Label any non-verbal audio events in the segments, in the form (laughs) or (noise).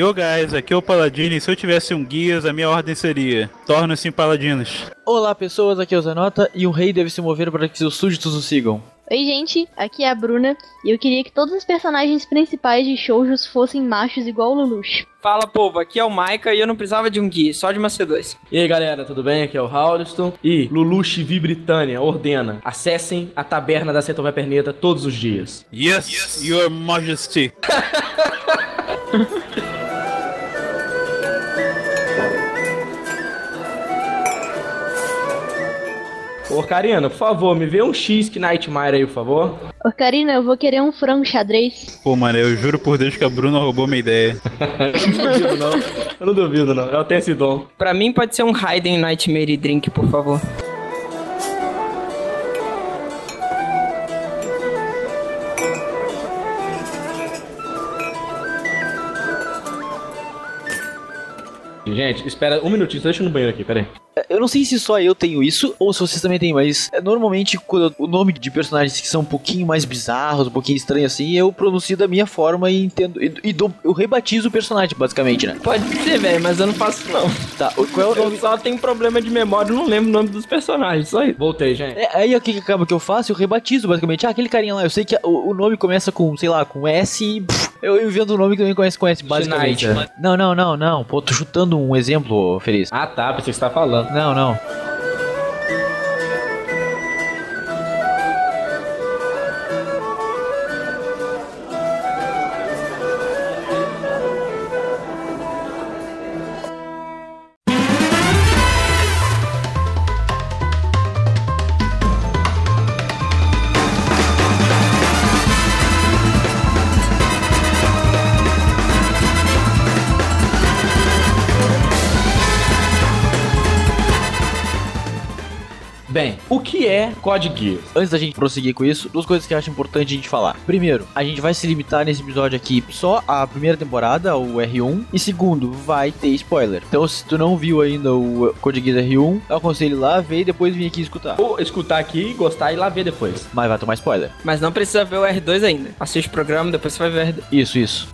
Yo guys, aqui é o Paladino e se eu tivesse um guias, a minha ordem seria: tornem-se em paladinos. Olá pessoas, aqui é o Zanota e um rei deve se mover para que seus súditos o sigam. Oi, gente, aqui é a Bruna e eu queria que todos os personagens principais de shoujos fossem machos igual o Lelouch. Fala, povo, aqui é o Maika e eu não precisava de um guia, só de uma C2. E aí, galera, tudo bem? Aqui é o Hauliston. E Luluche Vi Britânia ordena: acessem a taberna da Central Perneta todos os dias. Yes, Your Majesty. (laughs) Ô, Karina, por favor, me vê um X que Nightmare aí, por favor. Ô, Karina, eu vou querer um frango xadrez. Pô, mano, eu juro por Deus que a Bruna roubou minha ideia. (laughs) eu não duvido, não. Eu não duvido, não. Eu tenho esse dom. Pra mim pode ser um Raiden Nightmare Drink, por favor. Gente, espera um minutinho, deixa eu no banheiro aqui, pera aí. Eu não sei se só eu tenho isso ou se vocês também têm, mas é, normalmente quando o nome de personagens que são um pouquinho mais bizarros, um pouquinho estranhos assim, eu pronuncio da minha forma e entendo. E, e dou, eu rebatizo o personagem, basicamente, né? Pode ser, velho, mas eu não faço isso, não. Tá, o- qual é o Eu nome? só tenho problema de memória e não lembro o nome dos personagens, só isso. Voltei, gente. É, aí o que, acaba que eu faço? Eu rebatizo, basicamente. Ah, aquele carinha lá, eu sei que o, o nome começa com, sei lá, com S e. pff, eu invento um nome que também conhece com S, basicamente. Schneider. Não, não, não, não. Pô, tô chutando um exemplo, Feliz. Ah, tá, você tava falando. Não, não. Code Geass? Antes da gente prosseguir com isso, duas coisas que eu acho importante a gente falar. Primeiro, a gente vai se limitar nesse episódio aqui só à primeira temporada, o R1. E segundo, vai ter spoiler. Então, se tu não viu ainda o Code Geass R1, eu aconselho lá ver e depois vir aqui escutar. Vou escutar aqui, gostar e lá ver depois. Mas vai tomar spoiler. Mas não precisa ver o R2 ainda. Assiste o programa, depois você vai ver o R2. Isso, isso.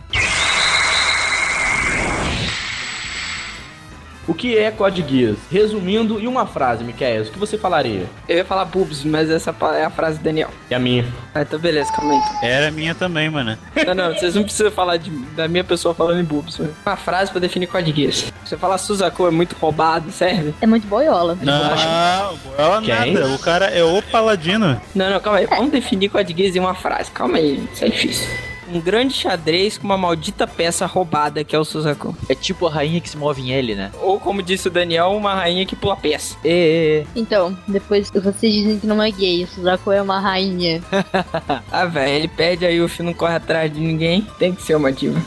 O que é Code Geass? Resumindo em uma frase, Miquel, o que você falaria? Eu ia falar boobs, mas essa é a frase do Daniel. É a minha. Ah, então beleza, calma aí. Era minha também, mano. Não, não, vocês não precisam falar de- da minha pessoa falando em boobs. mano. Uma frase pra definir Code Geass. Você falar Suzaku é muito roubado, serve? É muito boiola. Não, ela Quem? nada. O cara é o Paladino. Não, não, calma aí. Vamos definir Code Geass em uma frase. Calma aí, isso é difícil. Um grande xadrez com uma maldita peça roubada que é o Suzaku. É tipo a rainha que se move em L, né? Ou, como disse o Daniel, uma rainha que pula peça. É, é, é. Então, depois vocês dizem que não é gay, o Suzaku é uma rainha. (laughs) Ah, velho, ele perde aí o fio não corre atrás de ninguém. Tem que ser uma diva.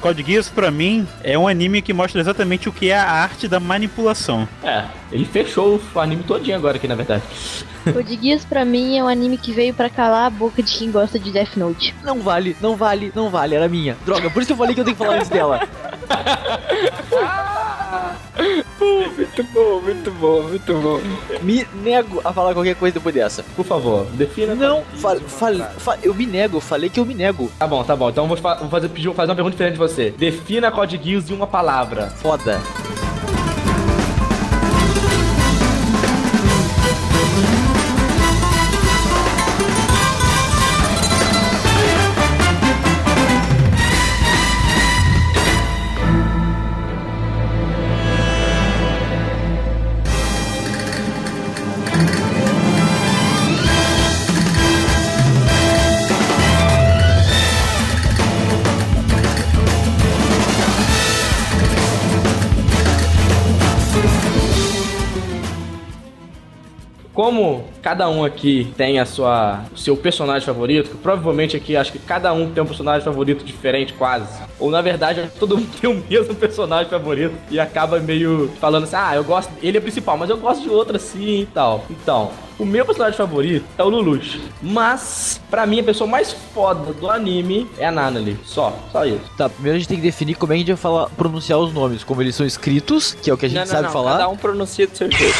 Code Geass, pra mim, é um anime que mostra exatamente o que é a arte da manipulação. É, ele fechou o anime todinho agora aqui, na verdade. o de Geass pra mim é um anime que veio pra calar a boca de quem gosta de Death Note. Não vale, não vale, não vale, era minha. Droga, por isso que eu falei que eu tenho que falar antes dela. (laughs) Muito bom, muito bom, muito bom. Me nego a falar qualquer coisa depois dessa. Por favor, defina. Não, fa Geass. fa fa eu me nego, falei que eu me nego. Tá bom, tá bom. Então vou, fa- vou fazer, pedir- fazer uma pergunta diferente de você. Defina Code Geass em uma palavra. Foda. Como cada um aqui tem a sua, o seu personagem favorito, que provavelmente aqui acho que cada um tem um personagem favorito diferente, quase. Ou na verdade, todo mundo (laughs) tem o mesmo personagem favorito e acaba meio falando assim: ah, eu gosto, ele é principal, mas eu gosto de outro assim e tal. Então, o meu personagem favorito é o Lelouch. Mas, pra mim, a pessoa mais foda do anime é a Nanali. Só, só isso. Tá, primeiro a gente tem que definir como é que a gente vai falar, pronunciar os nomes, como eles são escritos, que é o que a gente não, não, sabe não. falar. Cada um pronuncia do seu jeito.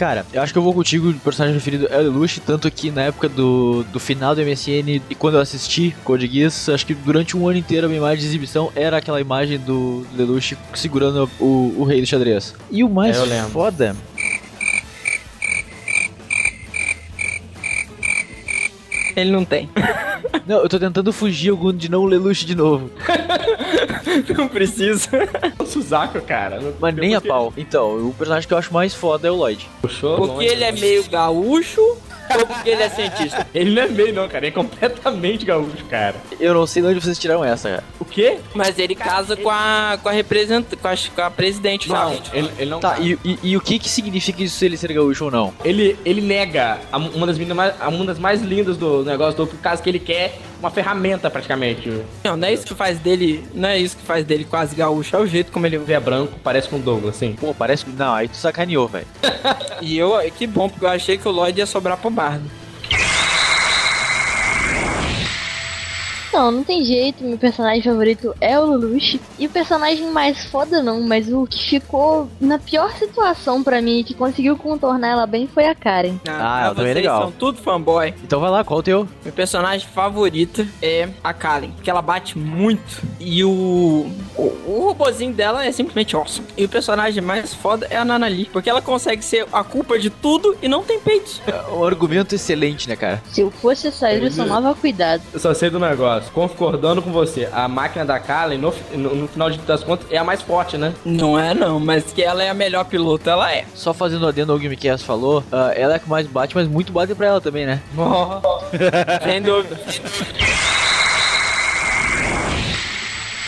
Cara, eu acho que eu vou contigo, o personagem preferido é o Lelouch, tanto que na época do, do final do MSN e quando eu assisti Code Geass, acho que durante um ano inteiro a minha imagem de exibição era aquela imagem do Lelouch segurando o, o rei do xadrez. E o mais É, foda Ele não tem. (laughs) Não, eu tô tentando fugir algum de não Lelouch de novo. (laughs) Não precisa. O Suzaku, cara. não- Mas nem a pau. Então, o personagem que eu acho mais foda é o Lloyd. Puxou Porque longe. ele é meio gaúcho ou porque ele é cientista? (laughs) Ele não é meio, não, cara. Ele é completamente gaúcho, cara. Eu não sei de onde vocês tiraram essa, cara. O quê? Mas ele casa com a com a representante, com a, com a presidente, Não, sabe? ele, ele não Tá, e, e, e o que que significa isso se ele ser gaúcho ou não? Ele, ele nega a- uma das meninas mais, a- uma das mais lindas do negócio do por causa que ele quer uma ferramenta praticamente. Não, não é isso que faz dele, não é isso que faz dele quase gaúcho, é o jeito como ele é branco, parece com o Douglas, assim. Pô, parece. Não, aí tu sacaneou, velho. (laughs) E eu, que bom, porque eu achei que o Lloyd ia sobrar pro Bardo. Não, não tem jeito, meu personagem favorito é o Lelouch. E o personagem mais foda não, mas o que ficou na pior situação pra mim e que conseguiu contornar ela bem foi a Karen. Ah, ela também é vocês legal. são tudo fanboy. Então vai lá, qual o teu? Meu personagem favorito é a Kalen, porque ela bate muito. E o, o, o robozinho dela é simplesmente awesome. E o personagem mais foda é a Nanali, porque ela consegue ser a culpa de tudo e não tem peitos. Um argumento excelente, né, cara? Se eu fosse a Sayuri, eu tomava cuidado. Eu só sei do negócio. Concordando com você, a máquina da Kalen, no, no, no final de- das contas, é a mais forte, né? Não é não, mas que ela é a melhor piloto, ela é. Só fazendo adendo ao que o falou, ah, ela é a que mais bate, mas muito bate pra ela também, né? Sem dúvida. (laughs)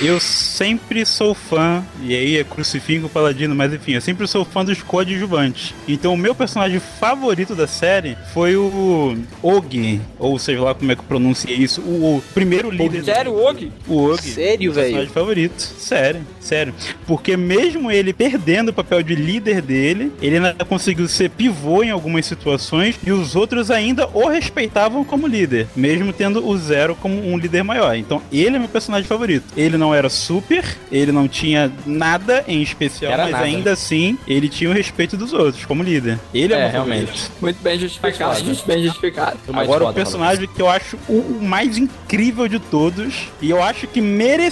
Eu sempre sou fã, e aí é crucifixo paladino, mas enfim, eu sempre sou fã dos coadjuvantes. Então o meu personagem favorito da série foi o Og, ou seja lá como é que pronuncia isso, o, o primeiro líder. Sério, Og? O Og. Sério, velho? personagem favorito. Sério, sério. Porque mesmo ele perdendo o papel de líder dele, ele ainda conseguiu ser pivô em algumas situações e os outros ainda o respeitavam como líder, mesmo tendo o Zero como um líder maior. Então ele é meu personagem favorito. Ele não era super, ele não tinha nada em especial, Era mas nada. ainda assim ele tinha o respeito dos outros como líder. Ele é, É, realmente. favorito. Muito bem justificado, muito bem justificado. Agora, o personagem que eu acho o, mais incrível de todos, e eu acho que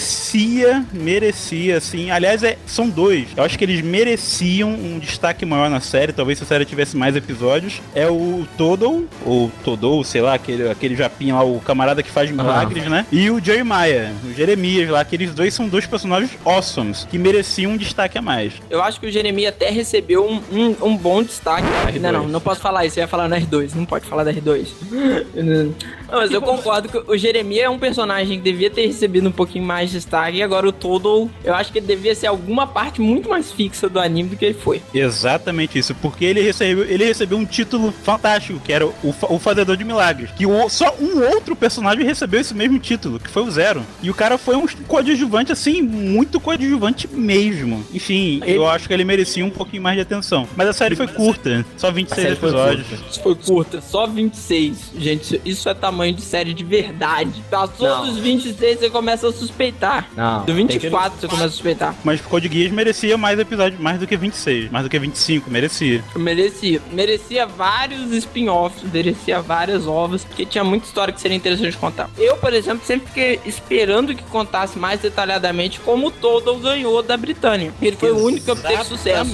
merecia, merecia, assim. Aliás, é, são dois. Eu acho que eles mereciam um destaque maior na série. Talvez se a série tivesse mais episódios. É o Todol, ou Todol, sei lá, aquele, aquele japinha lá, o camarada que faz milagres, né? E o Jeremiah, o Jeremias lá. Aqueles dois são dois personagens awesomes, que mereciam um destaque a mais. Eu acho que o Jeremias até recebeu um, um, um bom destaque. R2. Não, não, não posso falar isso, eu ia falar no R2, não pode falar da R2. não, mas eu concordo que o Jeremias é um personagem que devia ter recebido um pouquinho mais de destaque, e agora o Todo, eu acho que ele devia ser alguma parte muito mais fixa do anime do que ele foi. Exatamente isso, porque ele recebeu, ele recebeu um título fantástico, que era o, o Fazedor de Milagres. Que o- só um outro personagem recebeu esse mesmo título, que foi o Zero. E o cara foi um coadjuvante, assim, muito coadjuvante mesmo. Enfim, eu acho que ele merecia um pouquinho mais de atenção. Mas a série foi curta, só 26 série foi episódios. Isso foi curta, só 26. Gente, isso- é tamanho de série de verdade. Passou Não. dos 26, você começa a suspeitar. Não. Do tem 24, você começa a suspeitar. Mas Code Geass merecia mais episódios, mais do que 26, mais do que 25, merecia. Merecia. Merecia vários spin-offs, merecia várias ovas, porque tinha muita história que seria interessante contar. Eu, por exemplo, sempre fiquei esperando que contasse mais detalhadamente como o Todo ganhou da Britânia. Ele foi o único que obteve sucesso.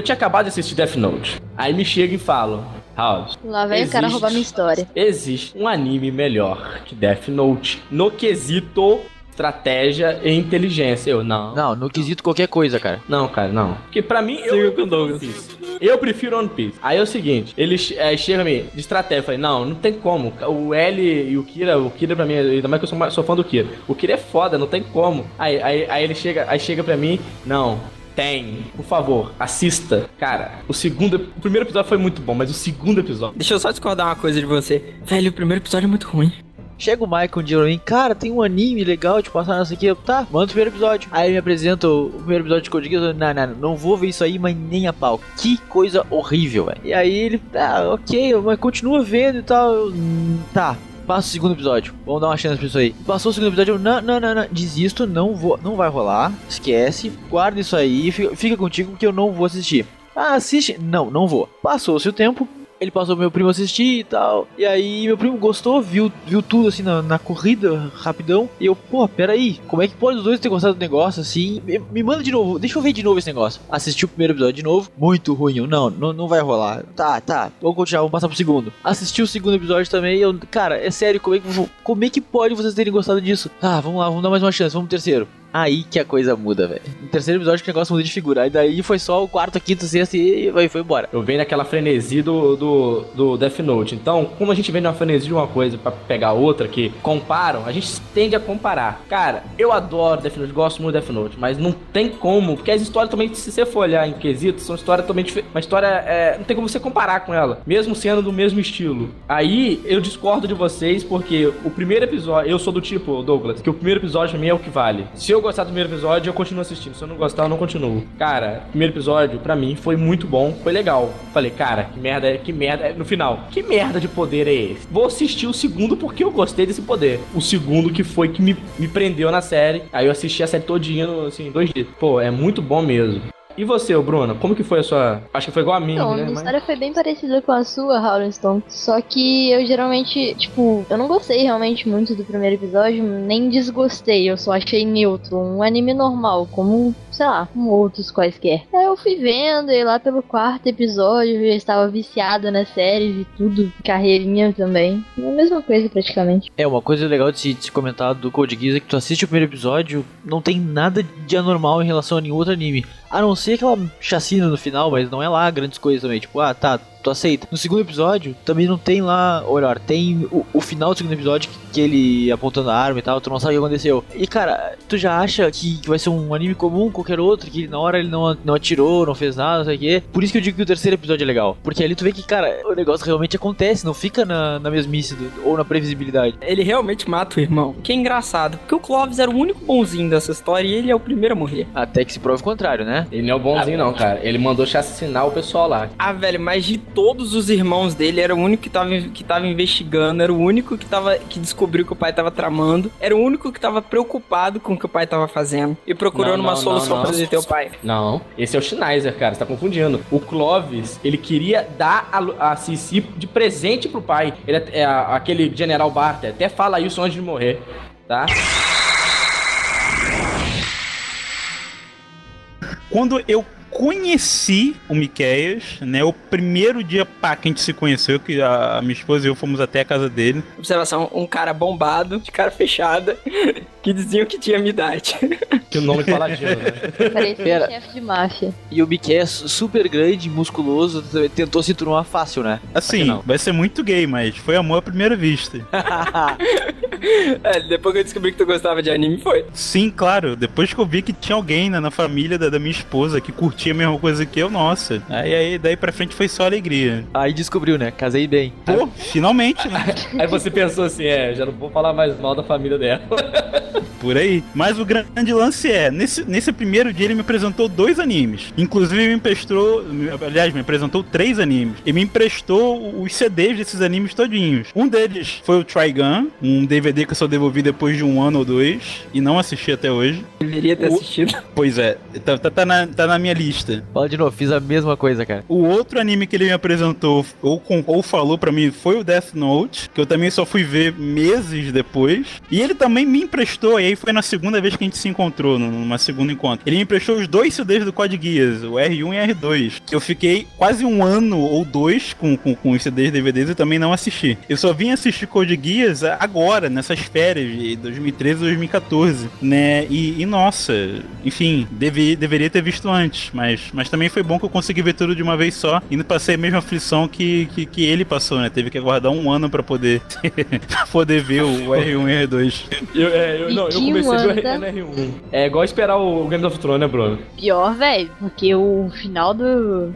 Eu tinha acabado de assistir Death Note. Aí me chega e falo, House. Lá vem o cara existe- roubar minha história. Existe um anime melhor que Death Note no quesito estratégia e inteligência. Eu não. Não, no quesito qualquer coisa, cara. Não, cara, não. Porque pra mim, eu, Siga com eu prefiro One Piece. Aí é o seguinte, ele é, chega a mim de estratégia. Eu falei, não, não tem como. O L e o Kira, o Kira pra mim, ainda mais que eu sou, sou fã do Kira. O Kira é foda, não tem como. Aí, aí, aí ele chega, aí chega pra mim, não. Tem. Por favor, assista. Cara, o segundo. O primeiro episódio foi muito bom, mas o segundo episódio. Deixa eu só discordar uma coisa de você. Velho, o primeiro episódio é muito ruim. Chega o Michael um dia pra mim, cara, tem um anime legal de passar nessa aqui. Eu, tá, manda o primeiro episódio. Aí ele me apresenta o, primeiro episódio de Code Geass. Eu, não, não, não, não vou ver isso aí, mas nem a pau. Que coisa horrível, velho. E aí ele, tá, ok, mas continua vendo e tal. Eu, "Hum, tá, Passa o segundo episódio. Vamos dar uma chance pra isso aí. Passou o segundo episódio, eu, não, não, não, não. Desisto, não vou, não vai rolar. Esquece. Guarda isso aí, fica, fica contigo que eu não vou assistir. Ah, assiste. Não, não vou. Passou-se o tempo. Ele passou pro meu primo assistir e tal. E aí meu primo gostou, viu, viu tudo assim na, na corrida, rapidão. E eu, pô, peraí, como é que pode os dois ter gostado do negócio assim? Me, me manda de novo, deixa eu ver de novo esse negócio. Assisti o primeiro episódio de novo, muito ruim. Eu, não, não, não vai rolar. Tá, tá, vamos continuar, vamos passar pro segundo. Assisti o segundo episódio também. Eu, cara, é sério, como é, que, como é que pode vocês terem gostado disso? Ah, vamos lá, vamos dar mais uma chance, vamos pro terceiro. Aí que a coisa muda, velho. No terceiro episódio que o negócio muda de figura. Aí daí foi só o quarto, quinto, sexto e vai, foi embora. Eu venho naquela frenesi do, do, do Death Note. Então, como a gente vem numa frenesi de uma coisa pra pegar outra que comparam, a gente tende a comparar. Cara, eu adoro Death Note, gosto muito de Death Note, mas não tem como, porque as histórias também, se você for olhar em quesitos, são histórias diferentes. Uma história, é, não tem como você comparar com ela, mesmo sendo do mesmo estilo. Aí, eu discordo de vocês, porque o primeiro episódio, eu sou do tipo, Douglas, que o primeiro episódio pra mim é o que vale. Se eu gostar do primeiro episódio, eu continuo assistindo. Se eu não gostar, eu não continuo. Cara, primeiro episódio, pra mim, foi muito bom, foi legal. Falei, cara, que merda, é- que merda, no final, que merda de poder é esse? Vou assistir o segundo porque eu gostei desse poder. O segundo que foi que me, me prendeu na série. Aí eu assisti a série todinha, assim, dois dias. Pô, é muito bom mesmo. E você, ô Bruno, como que foi a sua... Acho que foi igual a minha, Então, a né? minha Mas- história foi bem parecida com a sua, Howling Stone. Só que eu geralmente, tipo, eu não gostei realmente muito do primeiro episódio, nem desgostei, eu só achei neutro. Um anime normal, como, sei lá, como outros quaisquer. Aí eu fui vendo, e lá pelo quarto episódio eu já estava viciada na série, vi tudo, carreirinha também. É a mesma coisa praticamente. É, uma coisa legal de se, de se comentar do Code Geass é que tu assiste o primeiro episódio, não tem nada de anormal em relação a nenhum outro anime. A não ser aquela chacina no final, mas não é lá grandes coisas também. Tipo, ah, tá, tu aceita. No segundo episódio, também não tem lá, ou melhor, tem o, o final do segundo episódio, que, que ele apontando a arma e tal, tu não sabe o que aconteceu. E cara, tu já acha que, que vai ser um anime comum, qualquer outro, que na hora ele não, não atirou, não fez nada, não sei o quê. Por isso que eu digo que o terceiro episódio é legal. Porque ali tu vê que, cara, o negócio realmente acontece, não fica na, na mesmice do- ou na previsibilidade. Ele realmente mata o irmão. Que é engraçado, porque o Clovis era o único bonzinho dessa história e ele é o primeiro a morrer. Até que se prove o contrário, né? Ele não é o bonzinho, não, cara. Ele mandou assassinar o pessoal lá. Ah, velho, mas de todos os irmãos dele, era o único que tava, que tava investigando, era o único que, tava, que descobriu que o pai tava tramando, era o único que tava preocupado com o que o pai tava fazendo e procurando Não, uma não, solução não, não. pra deter o pai. Não, esse é o Schneider, cara, você tá confundindo. O Clovis, ele queria dar a, a Cici de presente pro pai. Ele é, é aquele General Barter, até fala isso antes de morrer, tá? Quando eu conheci o Miqueias, né? O primeiro dia pá, que a gente se conheceu, que a minha esposa e eu fomos até a casa dele. Observação, um cara bombado, de cara fechada, (laughs) que diziam que tinha minha idade. Que o nome paladino, (laughs) né? Parecia Pera. um chefe de máfia. E o Mickey é su- super grande, musculoso, tentou se turmar fácil, né? Assim, não. vai ser muito gay, mas foi amor à primeira vista. (laughs) é, depois que eu descobri que tu gostava de anime, foi. Sim, claro. Depois que eu vi que tinha alguém na, na família da, da minha esposa que curtia a mesma coisa que eu, nossa. Aí, aí daí pra frente foi só alegria. Aí descobriu, né? Casei bem. Pô, finalmente, né? Aí você pensou assim, é, já não vou falar mais mal da família dela. Por aí. Mas o grande lance é, nesse, nesse primeiro dia ele me apresentou dois animes. Inclusive me emprestou, aliás, me apresentou três animes. E me emprestou os CDs desses animes todinhos. Um deles foi o Trigun, um DVD que eu só devolvi depois de um ano ou dois. E não assisti até hoje. Deveria ter O- assistido. (laughs) Pois é, tá, tá- tá na, tá na minha lista. Fala de novo, fiz a mesma coisa, cara. O outro anime que ele me apresentou ou, com- ou falou pra mim foi o Death Note, que eu também só fui ver meses depois. E ele também me emprestou, e aí foi na segunda vez que a gente se encontrou, numa segunda encontro. Ele me emprestou os dois CDs do Code Geass, o R1 e R2. Eu fiquei quase um ano ou dois com, com, com os CDs DVDs e também não assisti. Eu só vim assistir Code Geass agora, nessas férias de 2013 e 2014, né? E, e nossa, enfim, deve, deveria ter visto antes, mas, mas também foi bom que eu consegui ver tudo de uma vez só e não passei a mesma aflição que, que, que ele passou, né? Teve que aguardar um ano pra poder, pra (laughs) poder ver o R1 e R2. Eu, é, eu, não, eu comecei do R1. É igual esperar o Game of Thrones, né, Bruno? Pior, velho, porque o final do.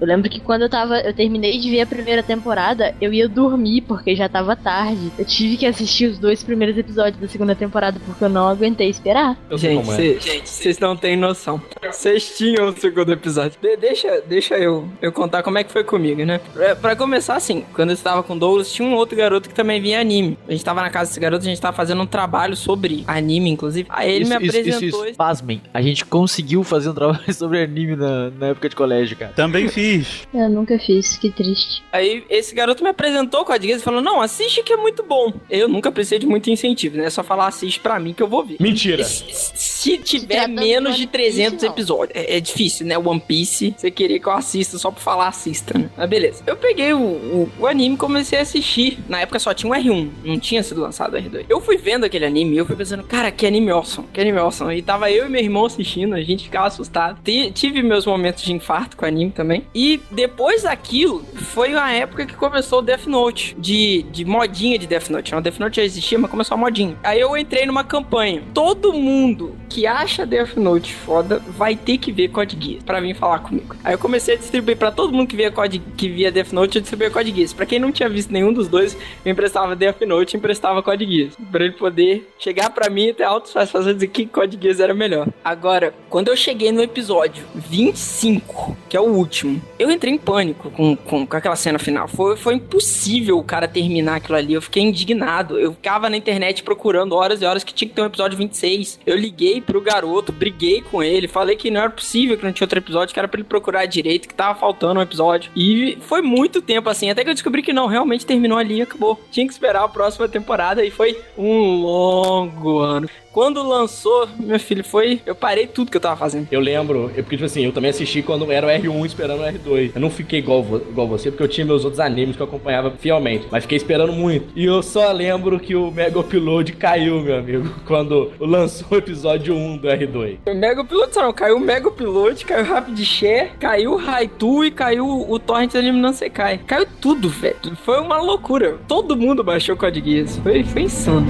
Eu lembro que quando eu tava. Eu terminei de ver a primeira temporada, eu ia dormir porque já tava tarde. Eu tive que assistir os dois primeiros episódios da segunda temporada porque eu não aguentei esperar. Sei Gente, como é. vocês não têm noção. Vocês tinham o segundo episódio. De- deixa deixa eu, eu contar como é que foi comigo, né? Pra, pra começar, assim, quando eu estava com o Douglas, tinha um outro garoto que também vinha anime. A gente tava na casa desse garoto, a gente tava fazendo um trabalho sobre anime, inclusive. Aí ele me apresentou. isso. Pasmem, a gente conseguiu fazer um trabalho (laughs) sobre anime na, na época de colégio, cara. Também fiz. Eu nunca fiz, que triste. Aí esse garoto me apresentou o Code Geass e falou: Não, assiste que é muito bom. Eu nunca precisei de muito incentivo, né? É só falar assiste pra mim que eu vou ver. Mentira. Se, se tiver menos de de One Piece, 300 não. episódios, é, é difícil, né? One Piece, você queria que eu assista só pra falar, assista, né? Mas beleza. Eu peguei o, o, o anime e comecei a assistir. Na época só tinha um R1, não tinha sido lançado o R2. Eu fui vendo aquele anime e eu fui pensando, cara, que anime awesome, que anime awesome. E tava eu e meu irmão assistindo, a gente ficava assustado. Ti- tive meus momentos de infarto com o anime também. E depois daquilo, foi a época que começou o Death Note, de, de modinha de Death Note. O Death Note já existia, mas começou a modinha. Aí eu entrei numa campanha. Todo mundo que acha Death Note foda vai ter que ver Code Geass pra vir falar comigo. Aí eu comecei a distribuir pra todo mundo que via, Code, que via Death Note, eu distribuía Code Geass. Pra quem não tinha visto nenhum dos dois, eu emprestava Death Note e emprestava Code Geass. Pra ele poder chegar pra mim e ter e dizer que Code Geass era melhor. Agora, quando eu cheguei no episódio 25, que é o último, eu entrei em pânico com, com, com aquela cena final. Foi, foi impossível o cara terminar aquilo ali. Eu fiquei indignado. Eu ficava na internet procurando horas e horas que tinha que ter um episódio 26. Eu liguei pro garoto, briguei com ele, falei que não era possível que não tinha outro episódio, que era pra ele procurar direito, que tava faltando um episódio. E foi muito tempo assim, até que eu descobri que não, realmente terminou ali e acabou. Tinha que esperar a próxima temporada e foi um longo ano. Quando lançou, meu filho, foi. Eu parei tudo que eu tava fazendo. Eu lembro, eu, porque, tipo assim, eu também assisti quando era o R1 esperando o R2. Eu não fiquei igual, vo- igual você, porque eu tinha meus outros animes que eu acompanhava fielmente. Mas fiquei esperando muito. E eu só lembro que o Mega Upload caiu, meu amigo, (laughs) quando lançou o episódio 1 do R2. O Mega só não, caiu o Mega Piloto, caiu o Rapid Share, caiu o Raitu e caiu o Torrent do Anime Não Sekai. Caiu tudo, velho. Foi uma loucura. Todo mundo baixou o Code Geass. Foi, foi insano.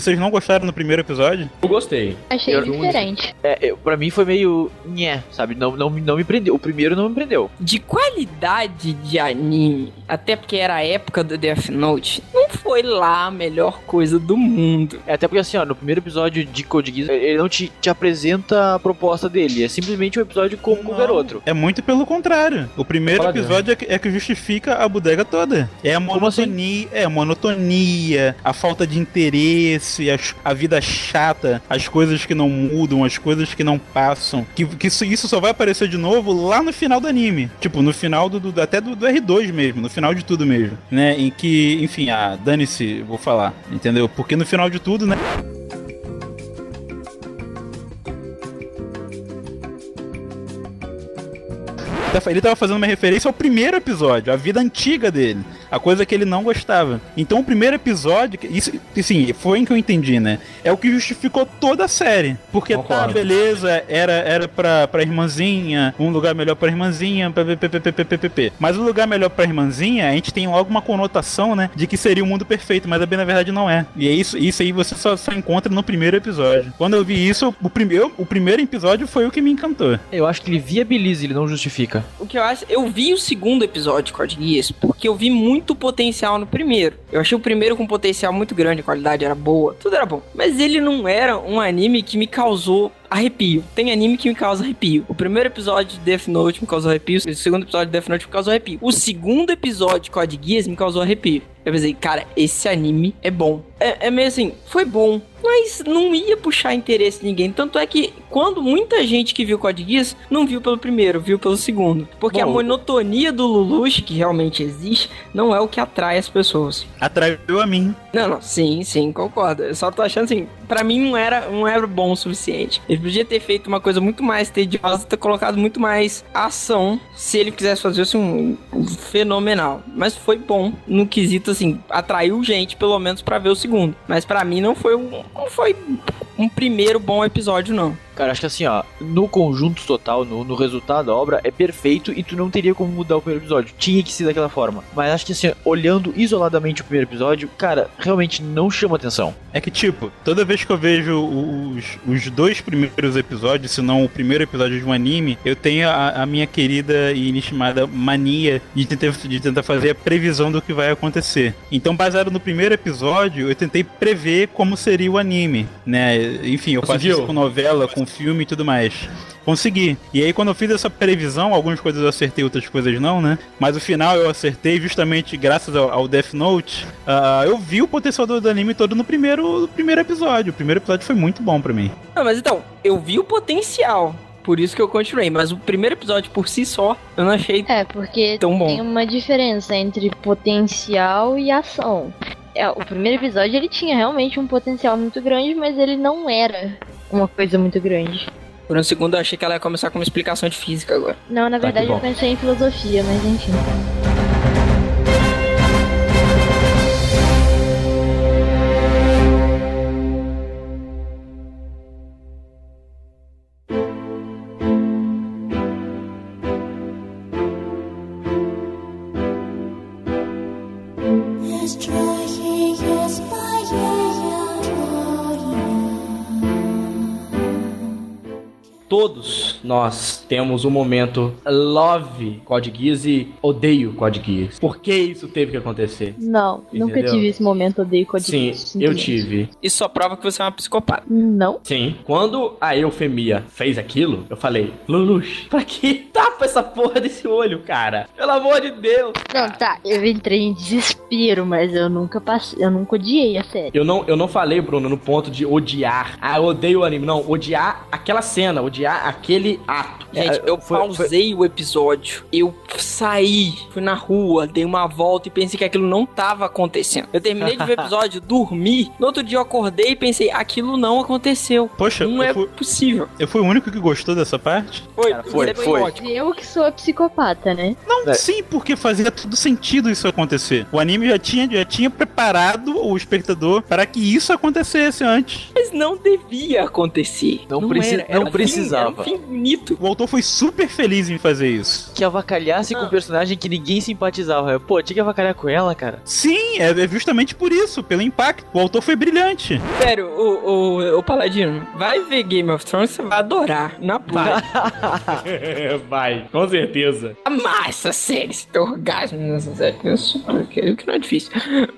Vocês não gostaram no primeiro episódio? Eu gostei. Achei Eu- diferente. É, eu, pra mim foi meio. Nhé, sabe? Não, não, me- não me prendeu. O primeiro não me prendeu. De qualidade de anime, até porque era a época do Death Note, não foi lá a melhor coisa do mundo. É, até porque assim, ó, no primeiro episódio de Code Geass, ele não te, te apresenta a proposta dele. É simplesmente um episódio com qualquer outro. É muito pelo contrário. O primeiro Fala episódio é que, é que justifica a bodega toda. É a Como assim? monotonia, é a monotonia, a falta de interesse, as- a vida chata, as coisas que não mudam, as coisas que não passam. Que, que isso, isso só vai aparecer de novo lá no final do anime. Tipo, no final do, do- até do, do R2 mesmo, no final de tudo mesmo. Né? Em que, enfim, ah, dane-se, vou falar. Entendeu? Porque no final de tudo, né? ele tava fazendo uma referência ao primeiro episódio, a vida antiga dele, a coisa que ele não gostava. Então o primeiro episódio, isso, assim, foi em que eu entendi, né? É o que justificou toda a série. Porque tá, Concordo. beleza, era, era pra, pra irmãzinha, um lugar melhor pra irmãzinha, ppppppp. Mas o lugar melhor pra irmãzinha, a gente tem logo uma conotação, né? De que seria o mundo perfeito, mas bem na verdade não é. E é isso, isso aí você só, só encontra no primeiro episódio. Quando eu vi isso, o primeiro, o primeiro episódio foi o que me encantou. Eu acho que ele viabiliza, ele não justifica. O que eu acho, eu vi o segundo episódio de Code Geass porque eu vi muito potencial no primeiro. Eu achei o primeiro com potencial muito grande, a qualidade era boa, tudo era bom. Mas ele não era um anime que me causou arrepio. Tem anime que me causa arrepio. O primeiro episódio de Death Note me causou arrepio. O segundo episódio de Death Note me causou arrepio. O segundo episódio de Code Geass me causou arrepio. Eu pensei, cara, esse anime é bom. É, é meio assim, foi bom, mas não ia puxar interesse de ninguém. Tanto é que quando muita gente que viu Code Geass não viu pelo primeiro, viu pelo segundo. Porque a Bom, monotonia do Lelouch, que realmente existe, não é o que atrai as pessoas. Atraiu a mim. Não, não, sim, sim, concordo. Eu só tô achando assim, pra mim não era, não era bom o suficiente. Ele podia ter feito uma coisa muito mais tediosa, ter colocado muito mais ação, se ele quisesse fazer assim, um fenomenal. Mas foi bom no quesito assim, atraiu gente pelo menos pra ver o segundo. Mas pra mim não foi um, não foi um primeiro bom episódio não. Cara, acho que assim, ó, no conjunto total, no, no resultado da obra, é perfeito e tu não teria como mudar o primeiro episódio. Tinha que ser daquela forma. Mas acho que assim, olhando isoladamente o primeiro episódio, cara, realmente não chama atenção. É que, tipo, toda vez que eu vejo os, os dois primeiros episódios, se não o primeiro episódio de um anime, eu tenho a, a minha querida e inestimada mania de tentar, de tentar fazer a previsão do que vai acontecer. Então, baseado no primeiro episódio, eu tentei prever como seria o anime, né? Enfim, eu faço Conseguiu? isso com novela, com filme e tudo mais. Consegui. E aí, quando eu fiz essa previsão, algumas coisas eu acertei, outras coisas não, né? Mas o final eu acertei justamente graças ao, ao Death Note. Ah, eu vi o potencial do, do anime todo no primeiro, no primeiro episódio. O primeiro episódio foi muito bom pra mim. Não, mas então, eu vi o potencial. Por isso que eu continuei. Mas o primeiro episódio por si só, eu não achei É, porque tão bom. tem uma diferença entre potencial e ação. É, o primeiro episódio ele tinha realmente um potencial muito grande, mas ele não era uma coisa muito grande. Por um segundo eu achei que ela ia começar com uma explicação de física agora. Não, na Tá, verdade que eu pensei em filosofia, mas enfim. Nós temos um momento love Code Geass e odeio Code Geass. Por que isso teve que acontecer? Não, nunca Entendeu? tive esse momento, odeio Code Sim, Geass, eu simplesmente. tive. Isso só prova que você é uma psicopata. Não. Sim. Quando a Eufemia fez aquilo, eu falei, Lulush, pra que (laughs) tapa essa porra desse olho, cara? Pelo amor de Deus. Não, tá, eu entrei em desespero, mas eu nunca passei, eu nunca odiei a série. Eu não, eu não falei, Bruno, no ponto de odiar. Ah, eu odeio o anime. Não, odiar aquela cena, odiar aquele ato. Gente, É, eu foi- pausei o episódio, eu saí, fui na rua, dei uma volta e pensei que aquilo não tava acontecendo. Eu terminei de ver o (laughs) episódio, dormi, no outro dia eu acordei e pensei, aquilo não aconteceu. Poxa, Não é fui, possível. eu fui o único que gostou dessa parte? Foi, Cara, foi, você foi. ótimo. Eu que sou a psicopata, né? Não, É. sim, porque fazia todo sentido isso acontecer. O anime já tinha, já tinha preparado o espectador para que isso acontecesse antes. Mas não devia acontecer. Não preci- era, não era um fim- precisava. era um fim bonito. O autor foi super feliz em fazer isso. Que avacalhasse com Ah. um personagem que ninguém simpatizava. Pô, tinha que avacalhar com ela, cara. Sim, é é justamente por isso, pelo impacto. O autor foi brilhante. Sério, o, o, o Paladino, vai ver Game of Thrones, você vai adorar. Na boa. (laughs) Vai, com certeza. amar essa série, esse teu orgasmo nessa série. que é super- que que não é difícil.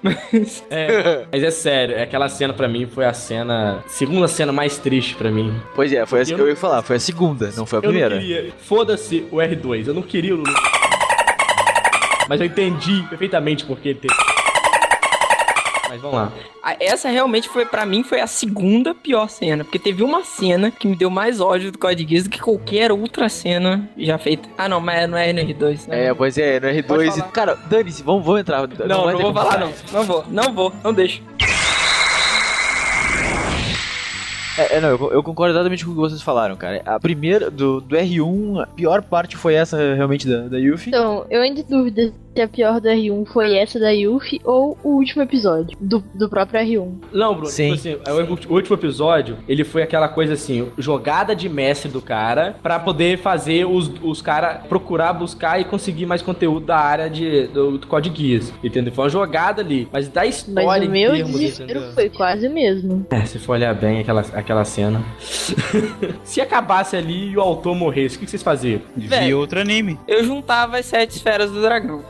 Mas. (laughs) É, mas é sério, aquela cena pra mim foi a cena. Segunda cena mais triste pra mim. Pois é, foi a, Eu eu ia falar, foi a segunda, não foi a Eu não primeira. queria. Foda-se o R2, eu não queria o Lulu. Mas eu entendi perfeitamente por que ele teve. Mas vamos lá. a- Essa realmente foi, pra mim, foi a segunda pior cena. Porque teve uma cena que me deu mais ódio do Code Geass do que qualquer outra cena já feita. Ah, não, mas não é no R2, né? É, pois é, no Pode R2. e- falar. Cara, dane-se, vamos, vamos entrar. Não, não, ter vou falar, não. Não vou, não vou, não deixo. É, é, não, eu, eu concordo exatamente com o que vocês falaram, cara. A primeira, do, do R1, a pior parte foi essa realmente da, da Yuffie. Então, eu ainda dúvida se a pior do R1 foi essa da Yuffie ou o último episódio do, do próprio R1. Não, Bruno, Sim. tipo assim, o, o último episódio, ele foi aquela coisa assim, jogada de mestre do cara pra poder fazer os, os caras procurar, buscar e conseguir mais conteúdo da área de, do, do Code Geass, entendeu? Foi uma jogada ali, mas da Mas história o meu em termos, desespero entendeu? foi quase o mesmo. É, se for olhar bem, aquela, aquela cena. (laughs) Se acabasse ali e o autor morresse, o que vocês faziam? Velho. outro anime. Eu juntava as sete esferas do dragão. (laughs)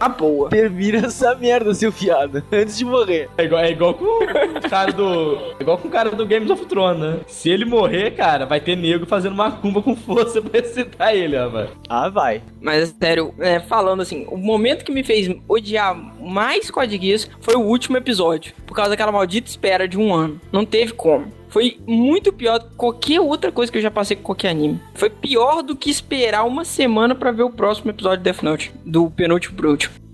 A boa. Termina essa merda, seu fiado, antes de morrer. É igual, é igual com o cara do. É igual com o cara do Games of Thrones, né? Se ele morrer, cara, vai ter nego fazendo uma cumba com força (laughs) pra ressuscitar ele, rapaz. Ah, vai. Mas, sério, é, falando assim, o momento que me fez odiar mais Code Geass foi o último episódio. Por causa daquela maldita espera de um ano. Não teve como. Foi muito pior do que qualquer outra coisa que eu já passei com qualquer anime. Foi pior do que esperar uma semana pra ver o próximo episódio de Death Note. Do penúltimo pro último.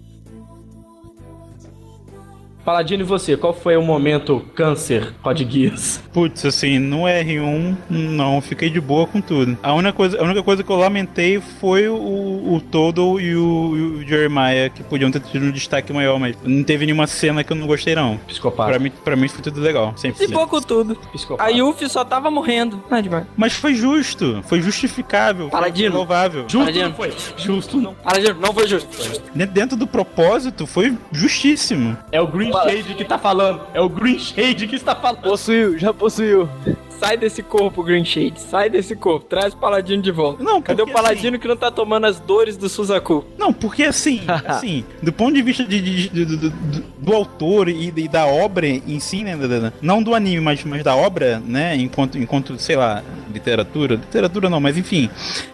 Paladino, e você? Qual foi o momento câncer Code Geass? Putz, assim, no R1, não, fiquei de boa com tudo. A única coisa, a única coisa que eu lamentei foi o, o Todo e o, e o Jeremiah, que podiam ter tido um destaque maior, mas não teve nenhuma cena que eu não gostei, não. Psicopata. Pra mim, pra mim foi tudo legal, 100%. Se pouco tudo. Psicopata. A Yuffie só tava morrendo. Não é demais. Mas foi justo, foi justificável, Paladino. foi louvável. Justo Paladino. não foi. Justo não. Paladino, não foi justo. Dentro, dentro do propósito, foi justíssimo. É o Green Shade que tá falando. É o Green Shade que está falando. Possuiu, já possuiu. Sai desse corpo, Green Shade. Sai desse corpo. Traz o Paladino de volta. Não, Cadê o Paladino que não tá tomando as dores do Suzaku? Não, porque assim, (laughs) assim, do ponto de vista de, de- de- do, do- autor e, e da obra em si, né, não do anime, mas, mas da obra, né, enquanto, enquanto, sei lá, literatura, literatura não, mas enfim,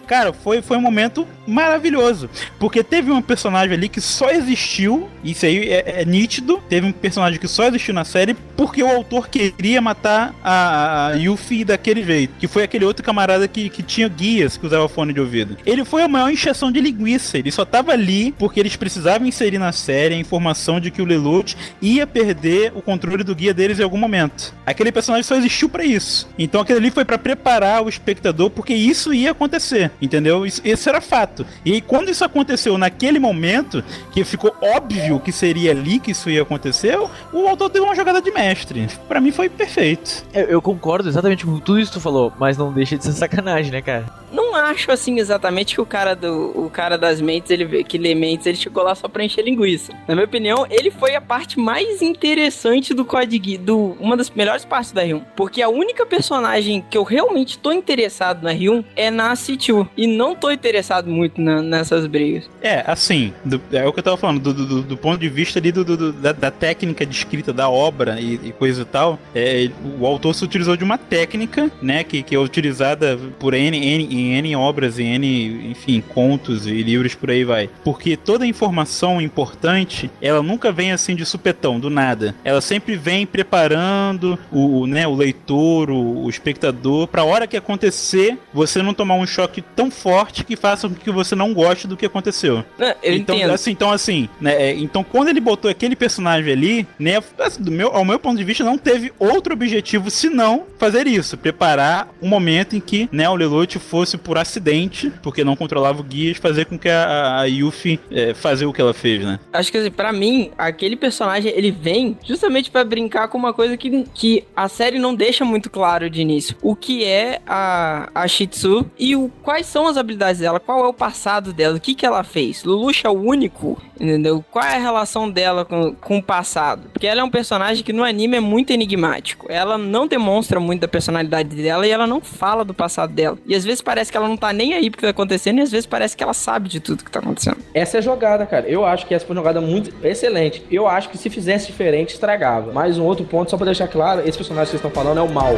cara, foi, foi um momento maravilhoso, porque teve uma personagem ali que só existiu, isso aí é, é nítido, teve um personagem que só existiu na série porque o autor queria matar a, a Yuffie daquele jeito, que foi aquele outro camarada que, que tinha guias que usava fone de ouvido. Ele foi a maior encheção de linguiça, ele só tava ali porque eles precisavam inserir na série a informação de que o Lelouch ia perder o controle do guia deles em algum momento. Aquele personagem só existiu pra isso. Então aquele ali foi pra preparar o espectador porque isso ia acontecer, entendeu? Isso, era fato. E quando isso aconteceu naquele momento, que ficou óbvio que seria ali que isso ia acontecer, o, autor deu uma jogada de mestre. Pra mim foi perfeito. Eu, eu concordo exatamente com tudo isso que tu falou, mas não deixa de ser (laughs) sacanagem, né, cara? Não acho assim exatamente que o cara do o cara das mentes, ele que lê mentes, ele chegou lá só pra encher linguiça. Na minha opinião, ele foi a parte mais interessante do Code do uma das melhores partes da R1, porque a única personagem que eu realmente tô interessado na R1 é na C2 e não tô interessado muito na- nessas brigas. É, assim, do- é o que eu tava falando, do, do- do ponto de vista ali do, do- do- da, da técnica de escrita da obra e, e coisa e tal, é, o autor se utilizou de uma técnica, né, que, que é utilizada por N, N, N obras, em N, enfim, contos e livros por aí vai. Porque toda informação importante, ela nunca vem assim de supetão, do nada. Ela sempre vem preparando o, o, né, o leitor, o, o espectador, pra hora que acontecer, você não tomar um choque tão forte que faça com que você não goste do que aconteceu. Não, então, entendo. assim, então, assim, né, é, então quando ele botou aquele personagem ali, né, assim, do meu, ao meu ponto de vista, não teve outro objetivo senão fazer isso, preparar um momento em que, né, o Lelouch fosse por acidente, porque não controlava o guias, fazer com que a, a Yuffie é, fazer o que ela fez, né? Acho que assim, pra mim, aquele personagem, ele vem justamente pra brincar com uma coisa que, que a série não deixa muito claro de início. O que é a, a Shih Tzu e o, quais são as habilidades dela, qual é o passado dela, o que que ela fez. Lelouch é o único, entendeu? Qual é a relação dela com, com o passado? Porque ela é um personagem que no anime é muito enigmático. Ela não demonstra muito da personalidade dela e ela não fala do passado dela. E às vezes parece que ela não tá nem aí pro que tá acontecendo e às vezes parece que ela sabe de tudo que tá acontecendo. Essa é a jogada, cara. Eu acho que essa foi uma jogada muito excelente. Eu acho que se fizesse diferente, estragava. Mais um outro ponto, só pra deixar claro, esse personagem que vocês estão falando é o mal.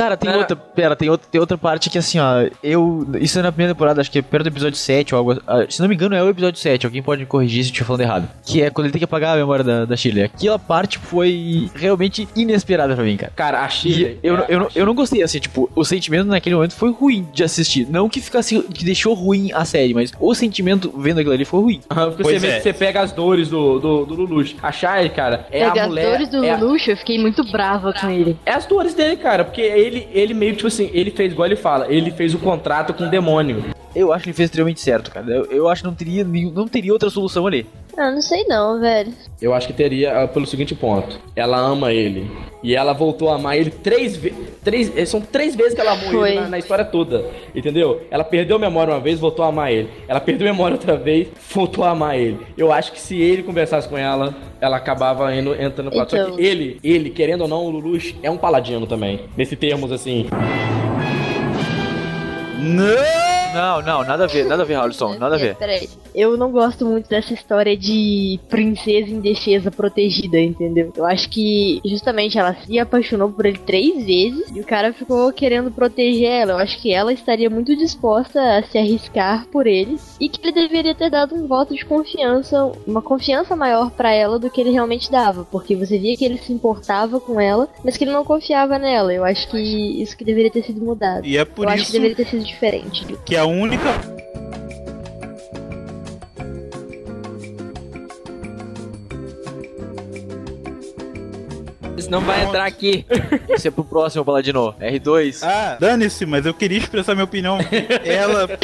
Cara, tem outra. Pera, tem outra, tem outra parte que assim, ó. Eu. Isso é na primeira temporada, acho que é perto do episódio 7 ou algo. ah, Se não me engano, é o episódio 7. Alguém pode me corrigir se eu estiver falando errado. Que é quando ele tem que apagar a memória da, da Shirley. Aquela parte foi realmente inesperada pra mim, cara. Cara, a E Shirley... eu, é- eu, não- eu não gostei, assim, tipo, o sentimento naquele momento foi ruim de assistir. Não que ficasse. que deixou ruim a série, mas o sentimento vendo aquilo ali foi ruim. Porque Pois você, vê é. que você pega as dores do, do, do Lelouch. A Shire, cara, é a mulher... Pegadores do é a- Lelouch, eu fiquei muito brava com ele. É as dores dele, cara, porque ele, ele meio tipo assim, ele fez, igual ele fala, ele fez o contrato com o demônio. Eu acho que ele fez extremamente certo, cara. Eu, eu acho que não teria, não teria outra solução ali. Ah, não sei não, velho. Eu acho que teria ah, pelo seguinte ponto. Ela ama ele. E ela voltou a amar ele três vezes. Três, eh, são três vezes que ela amou Foi. ele na, na história toda. Entendeu? Ela perdeu a memória uma vez, voltou a amar ele. Ela perdeu a memória outra vez, voltou a amar ele. Eu acho que se ele conversasse com ela, ela acabava indo, entrando pra. Só Então. que ele, ele, querendo ou não, o Lulush é um paladino também. Nesse termos assim. Não! Não, não, nada a ver, nada a ver, Harleston, nada a ver. Peraí. Eu não gosto muito dessa história de princesa indefesa protegida, entendeu? Eu acho que justamente ela se apaixonou por ele três vezes e o cara ficou querendo proteger ela. Eu acho que ela estaria muito disposta a se arriscar por ele e que ele deveria ter dado um voto de confiança, uma confiança maior pra ela do que ele realmente dava, porque você via que ele se importava com ela, mas que ele não confiava nela. Eu acho que isso que deveria ter sido mudado. E é por Eu acho que isso deveria ter sido diferente. que a única. Não vai entrar aqui. Isso é pro próximo, Paladino. R2. Ah, dane-se, mas eu queria expressar minha opinião. (laughs) Ela, pô,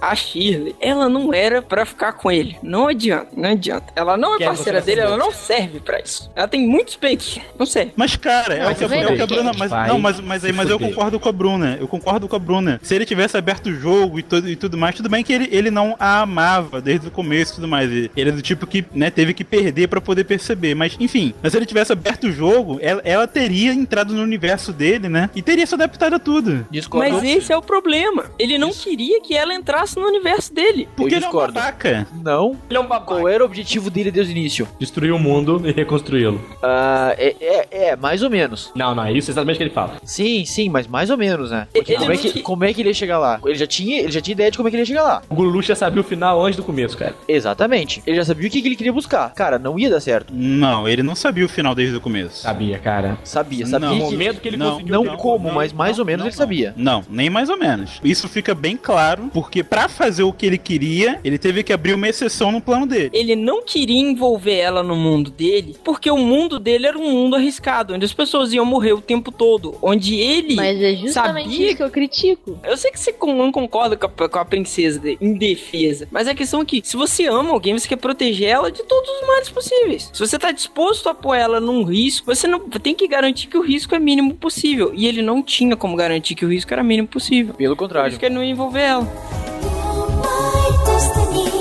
A Shirley, ela não era pra ficar com ele. Não adianta, não adianta. Ela não é Quer parceira dele, ela não serve pra isso. Ela tem muitos peitos. Não serve. Mas, cara, é, o que, é o que a? Bruna. Mas, Vai não, mas, mas, aí, mas eu fuder. concordo com a Bruna. Eu concordo com a Bruna. Se ele tivesse aberto o jogo e tudo, e tudo mais, tudo bem que ele, ele não a amava desde o começo e tudo mais. Ele ele é do tipo que né, teve que perder pra poder perceber. Mas, enfim, mas se ele tivesse aberto o jogo, ela, ela teria entrado no universo dele, né? E teria se adaptado a tudo. Discordo. Mas esse é o problema. Ele não queria que ela entrasse no universo dele. Porque ele é um babaca. Não. Ele é um babaca. Qual era o objetivo dele desde o início? Destruir o mundo e reconstruí-lo. Ah, é, é, é, mais ou menos. Não, não, é isso exatamente o que ele fala. Sim, sim, mas mais ou menos, né? Ele Como é, não que, que- como é que ele ia chegar lá? Ele já tinha, ele já tinha ideia de como é que ele ia chegar lá. O Lulush já sabia o final antes do começo, cara. Exatamente. Ele já sabia o que, que ele queria buscar. Cara, não ia dar certo. Não, ele não sabia o final desde o começo. Sabia, cara. Sabia, sabia Não. No que... momento que ele Não, conseguiu. Não Não, como, não, mas mais ou menos não, ele não. sabia. Não, nem mais ou menos. Isso fica bem claro, porque pra fazer o que ele queria, ele teve que abrir uma exceção no plano dele. Ele não queria envolver ela no mundo dele, porque o mundo dele era um mundo arriscado, onde as pessoas iam morrer o tempo todo. Onde ele. Mas é justamente Sabia isso que eu critico. Eu sei que você não concorda com a, com a princesa de- indefesa, mas a questão é que se você ama alguém, você quer proteger ela de todos os males possíveis. Se você tá disposto a pôr ela num risco, você não tem que garantir que o risco é mínimo possível. E ele não tinha como garantir que o risco era mínimo possível. Pelo Por contrário. isso que ele não ia envolver ela. My destiny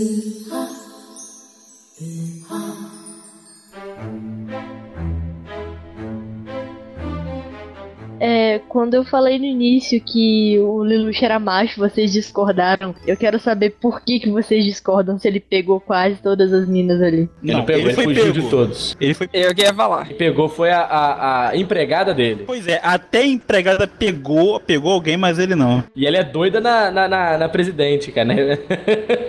心 É, quando eu falei no início que o Lelouch era macho, vocês discordaram. Eu quero saber por que, que vocês discordam se ele pegou quase todas as minas ali. Ele não pegou, ele, fugiu de todos. Ele foi. Eu queria falar. Quem pegou foi a, a, a empregada dele. Pois é, até a empregada pegou, pegou alguém, mas ele não. E ela é doida na, na, na, na presidente, cara. né?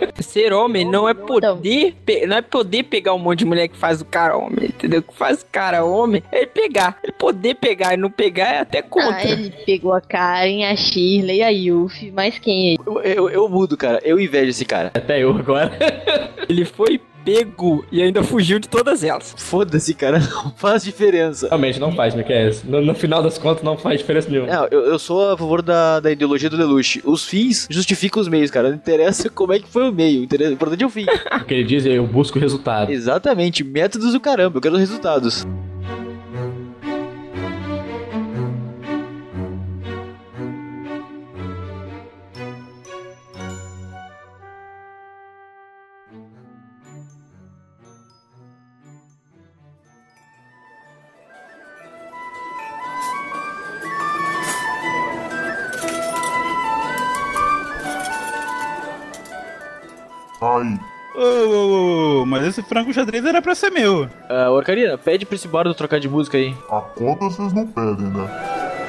(laughs) Ser homem não é poder, pe- não é poder pegar um monte de mulher que faz o cara homem, entendeu? Que faz o cara homem é ele pegar. Ele poder pegar e não pegar é até contra. Ah, ele pegou a Karen, a Shirley, a Yuffie, mas quem é? Eu, eu, eu mudo, cara. Eu invejo esse cara. Até eu agora. Ele foi pego e ainda fugiu de todas elas. Foda-se, cara. (laughs) Não faz diferença. Realmente não faz, Miquel. No, no final das contas não faz diferença nenhuma. Não, eu, eu sou a favor da, da ideologia do Lelouch. Os fins justificam os meios, cara. Não interessa (laughs) como é que foi o meio. interessa- O importante é o fim. O que ele diz é eu busco resultado. Exatamente. Métodos do caramba. Eu quero resultados. Ô, ô, ô, mas esse frango xadrez era pra ser meu. Ah, Orcarina, pede pra esse bardo trocar de música aí. a conta vocês não pedem, né?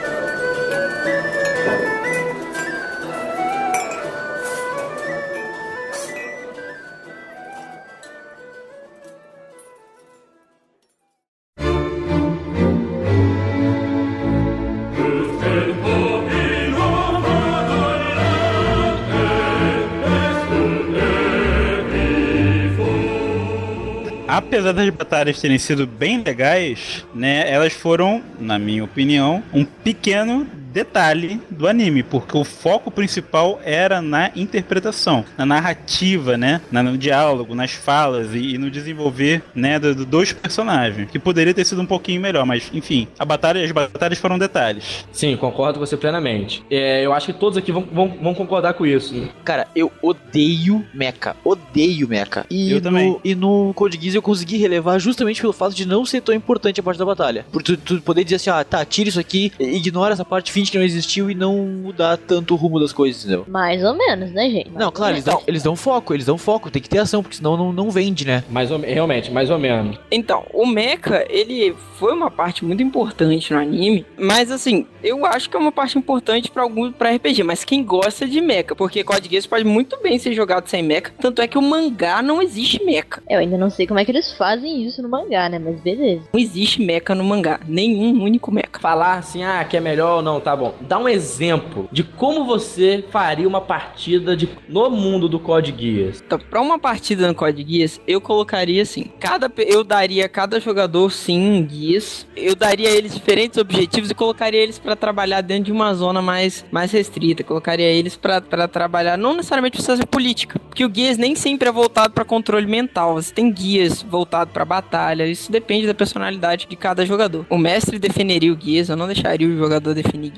Apesar das batalhas terem sido bem legais, né, elas foram, na minha opinião, um pequeno detalhe do anime, porque o foco principal era na interpretação, na narrativa, né, na- no diálogo, nas falas e, e no desenvolver, né, do- do- dos personagens, que poderia ter sido um pouquinho melhor, mas enfim, a batalha, as batalhas foram detalhes. Sim, concordo com você plenamente. É, eu acho que todos aqui vão, vão, vão concordar com isso. Cara, eu odeio mecha. Odeio mecha. E Eu no, também. E no Code Geass eu consegui relevar justamente pelo fato de não ser tão importante a parte da batalha. Por tu, tu poder dizer assim, ah, tá, tira isso aqui, ignora essa parte, finge que não existiu e não mudar tanto o rumo das coisas, entendeu? Mais ou menos, né, gente? Mais Não, claro, eles dão, eles dão foco, eles dão foco, tem que ter ação, porque senão não, não vende, né? Mais ou, realmente, mais ou menos. Então, o mecha, ele foi uma parte muito importante no anime, mas assim, eu acho que é uma parte importante pra alguns para RPG, mas quem gosta de mecha, porque Code Geass pode muito bem ser jogado sem mecha, tanto é que o mangá não existe mecha. Eu ainda não sei como é que eles fazem isso no mangá, né? Mas beleza. Não existe mecha no mangá, nenhum único mecha. Falar assim, ah, que é melhor ou não, tá bom. Dá um exemplo de como você faria uma partida de, no mundo do Code Geass. Então, pra uma partida no Code Geass, eu colocaria assim, cada eu daria a cada jogador sim um guias, eu daria a eles diferentes objetivos e colocaria eles pra trabalhar dentro de uma zona mais, mais restrita, colocaria eles pra trabalhar não necessariamente precisa ser política, porque o guias nem sempre é voltado pra controle mental, você tem guias voltado pra batalha, isso depende da personalidade de cada jogador. O mestre definiria o guias, eu não deixaria o jogador definir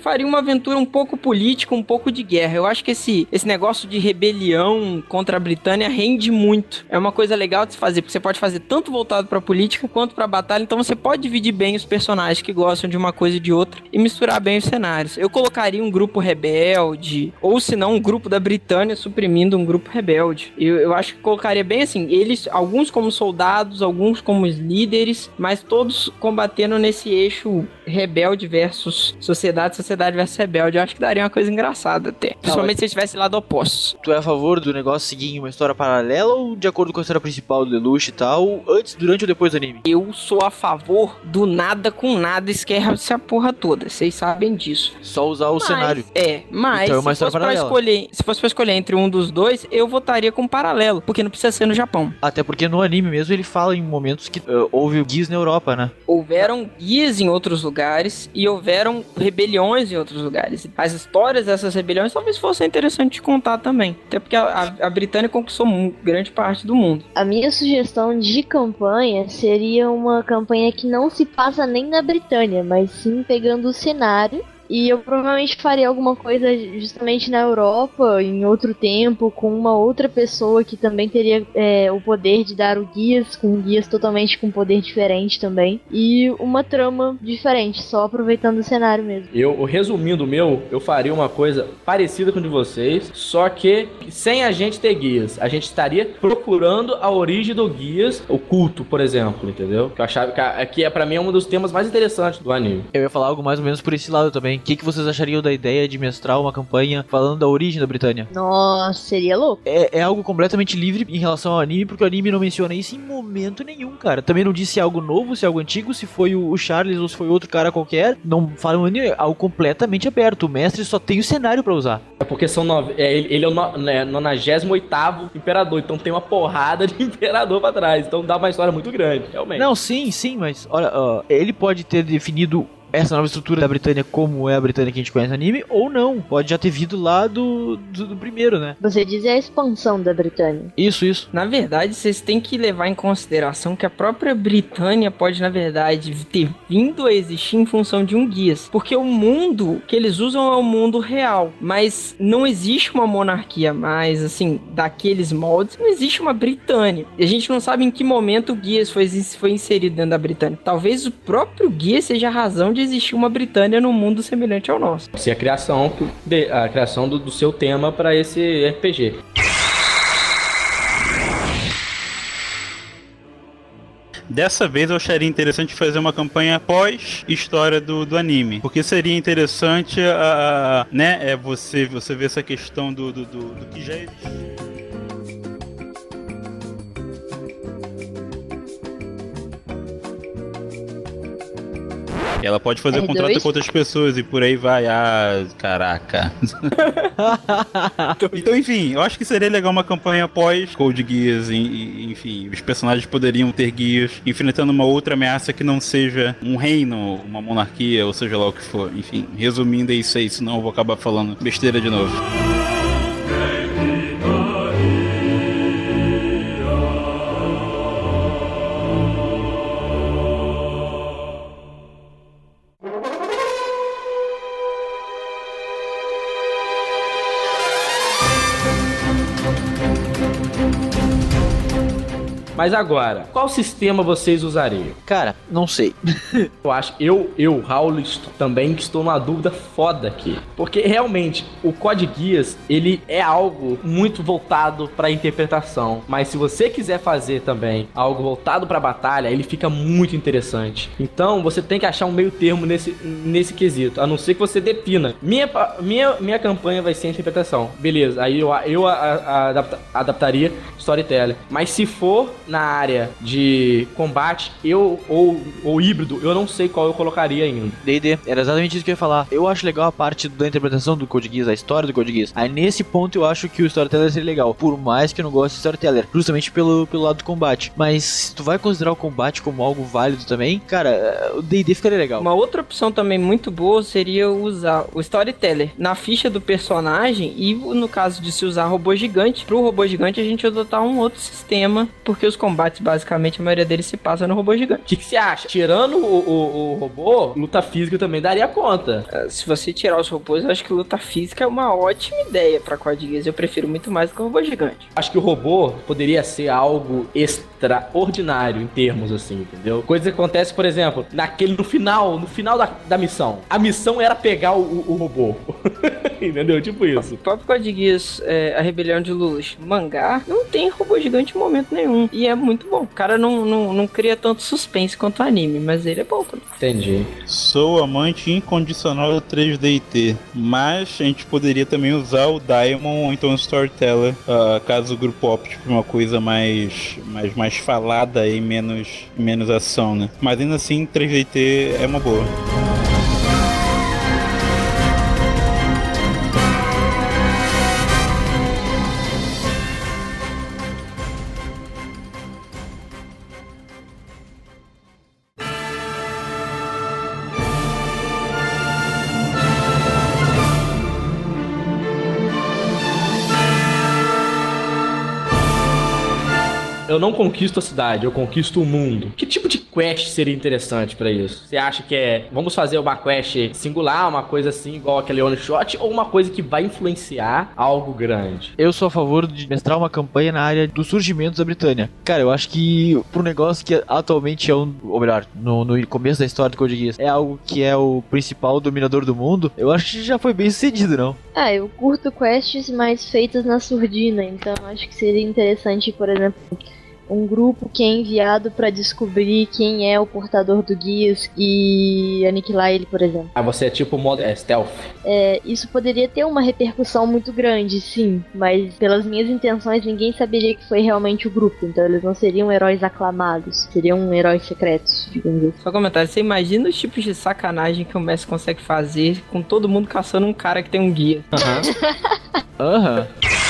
Faria uma aventura um pouco política, um pouco de guerra. Eu acho que esse, esse negócio de rebelião contra a Britânia rende muito. É uma coisa legal de se fazer, porque você pode fazer tanto voltado pra política quanto pra batalha, então você pode dividir bem os personagens que gostam de uma coisa e de outra e misturar bem os cenários. Eu colocaria um grupo rebelde, ou se não, um grupo da Britânia suprimindo um grupo rebelde. Eu, eu acho que colocaria bem assim, eles, alguns como soldados, alguns como líderes, mas todos combatendo nesse eixo rebelde versus sociedade, sociedade versus rebelde. Eu acho que daria uma coisa engraçada até. Principalmente se eles tivessem lado oposto. Tu é a favor do negócio seguir uma história paralela ou de acordo com a história principal do Lelouch e tal, antes, durante ou depois do anime? Eu sou a favor do nada com nada, esquece a porra toda. Vocês sabem disso. Só usar o Mas- cenário. É, mas Então é uma se, fosse pra escolher, se fosse pra escolher entre um dos dois, eu votaria com paralelo, porque não precisa ser no Japão. Até porque no anime mesmo ele fala em momentos que eh, houve o Gears na Europa, né? Houveram guias em outros lugares e houveram rebeliões em outros lugares. As histórias dessas rebeliões talvez fossem interessantes de contar também. Até porque a, a- a Britânia conquistou grande parte do mundo. A minha sugestão de campanha seria uma campanha que não se passa nem na Britânia, mas sim pegando o cenário. E eu provavelmente faria alguma coisa justamente na Europa, em outro tempo, com uma outra pessoa que também teria é, o poder de dar o guias, com guias totalmente com poder diferente também. E uma trama diferente, só aproveitando o cenário mesmo. Eu, resumindo o meu, eu faria uma coisa parecida com o de vocês, só que sem a gente ter guias. A gente estaria procurando a origem do guias, o culto, por exemplo, entendeu? Que eu achava que, a- que é para mim um dos temas mais interessantes do anime. Eu ia falar algo mais ou menos por esse lado também. O que, que vocês achariam da ideia de mestrar uma campanha falando da origem da Britânia? Nossa, seria louco. É, é algo completamente livre em relação ao anime, porque o anime não menciona isso em momento nenhum, cara. Também não disse se é algo novo, se é algo antigo, se foi o Charles ou se foi outro cara qualquer. Não fala um anime, é algo completamente aberto. O mestre só tem o cenário pra usar. É porque são nove, é, ele, ele é o no, né, 98 imperador, então tem uma porrada de (laughs) imperador pra trás. Então dá uma história muito grande, realmente. Não, sim, sim, mas olha, ó, ele pode ter definido essa nova estrutura da Britânia como é a Britânia que a gente conhece no anime, ou não. Pode já ter vindo lá do, do, do primeiro, né? Você diz é a expansão da Britânia. Isso, isso. Na verdade, vocês têm que levar em consideração que a própria Britânia pode, na verdade, ter vindo a existir em função de um guias. Porque o mundo que eles usam é o mundo real. Mas não existe uma monarquia mais, assim, daqueles moldes. Não existe uma Britânia. E a gente não sabe em que momento o guias foi, foi inserido dentro da Britânia. Talvez o próprio guia seja a razão de existir uma Britânia num mundo semelhante ao nosso. Se a criação, de- a criação do, do seu tema pra esse RPG. Dessa vez eu acharia interessante fazer uma campanha pós história do, do anime. Porque seria interessante a, a- né, é você, você ver essa questão do, do, do, do que já existe. Ela pode fazer R2? contrato com outras pessoas e por aí vai. Ah, caraca. (laughs) então, enfim, eu acho que seria legal uma campanha pós Code Geass. Enfim, os personagens poderiam ter guias enfrentando uma outra ameaça que não seja um reino, uma monarquia, ou seja lá o que for. Enfim, resumindo, é isso aí, senão eu vou acabar falando besteira de novo. Mas agora, qual sistema vocês usariam? Cara, não sei. (laughs) Eu acho, eu, eu, Raul, estou- também estou numa dúvida foda aqui. Porque realmente, o Code Geass, ele é algo muito voltado pra interpretação. Mas se você quiser fazer também algo voltado pra batalha, ele fica muito interessante. Então, você tem que achar um meio termo nesse, nesse quesito. A não ser que você defina. Minha, minha, minha campanha vai ser interpretação. Beleza, aí eu, eu a- a- adapta- adaptaria storytelling. Mas se for na área de combate, eu ou, ou híbrido, eu não sei qual eu colocaria ainda. D&D, era exatamente isso que eu ia falar. Eu acho legal a parte da interpretação do Code Geass, a história do Code Geass. Aí nesse ponto eu acho que o Storyteller seria legal, por mais que eu não goste de Storyteller, justamente pelo, pelo lado do combate. Mas se tu vai considerar o combate como algo válido também, cara, o D&D ficaria legal. Uma outra opção também muito boa seria usar o Storyteller na ficha do personagem e no caso de se usar robô gigante, pro robô gigante a gente adotar um outro sistema, porque os combates basicamente a maioria deles se passa no robô O gigante. que, que você acha? Tirando o, o, o robô, luta física também daria conta. Ah, Se você tirar os robôs, eu acho que luta física é uma ótima ideia pra Code Geass. Eu prefiro muito mais do que o robô gigante. Acho que o robô poderia ser algo extraordinário em termos assim, entendeu? Coisa que acontece, por exemplo, naquele no final, no final da, da missão. A missão era pegar o, o- robô. (laughs) entendeu? Tipo isso. O próprio Code Geass, é, A Rebelião de Luz, mangá, não tem robô gigante em momento nenhum. E é muito bom. O cara não, não, não cria tanto suspense quanto o anime, mas ele é bom também. Entendi. Sou amante incondicional do 3DT, mas a gente poderia também usar o Diamond ou então o Storyteller, ah, caso o grupo opte por uma coisa mais, mais, mais falada e menos, menos ação, né? Mas ainda assim, 3DT é uma boa. Eu não conquisto a cidade, eu conquisto o mundo. Que tipo de quest seria interessante pra isso? Você acha que é, vamos fazer uma quest singular, uma coisa assim, igual aquele one shot, ou uma coisa que vai influenciar algo grande? Eu sou a favor de mestrar uma campanha na área dos surgimentos da Britânia. Cara, eu acho que pro negócio que atualmente é um. Ou melhor, no, no começo da história do Code Geass, é algo que é o principal dominador do mundo, eu acho que já foi bem sucedido, não? Ah, eu curto quests mais feitas na surdina, então acho que seria interessante, por exemplo, um grupo que é enviado pra descobrir quem é o portador do guias e aniquilar ele, por exemplo. Ah, você é tipo modo é, stealth. É, isso poderia ter uma repercussão muito grande, sim, mas pelas minhas intenções ninguém saberia que foi realmente o grupo, então eles não seriam heróis aclamados, seriam heróis secretos, digamos assim. Só comentário, você imagina os tipos de sacanagem que o Messi consegue fazer com todo mundo caçando um cara que tem um guia. Aham. (laughs)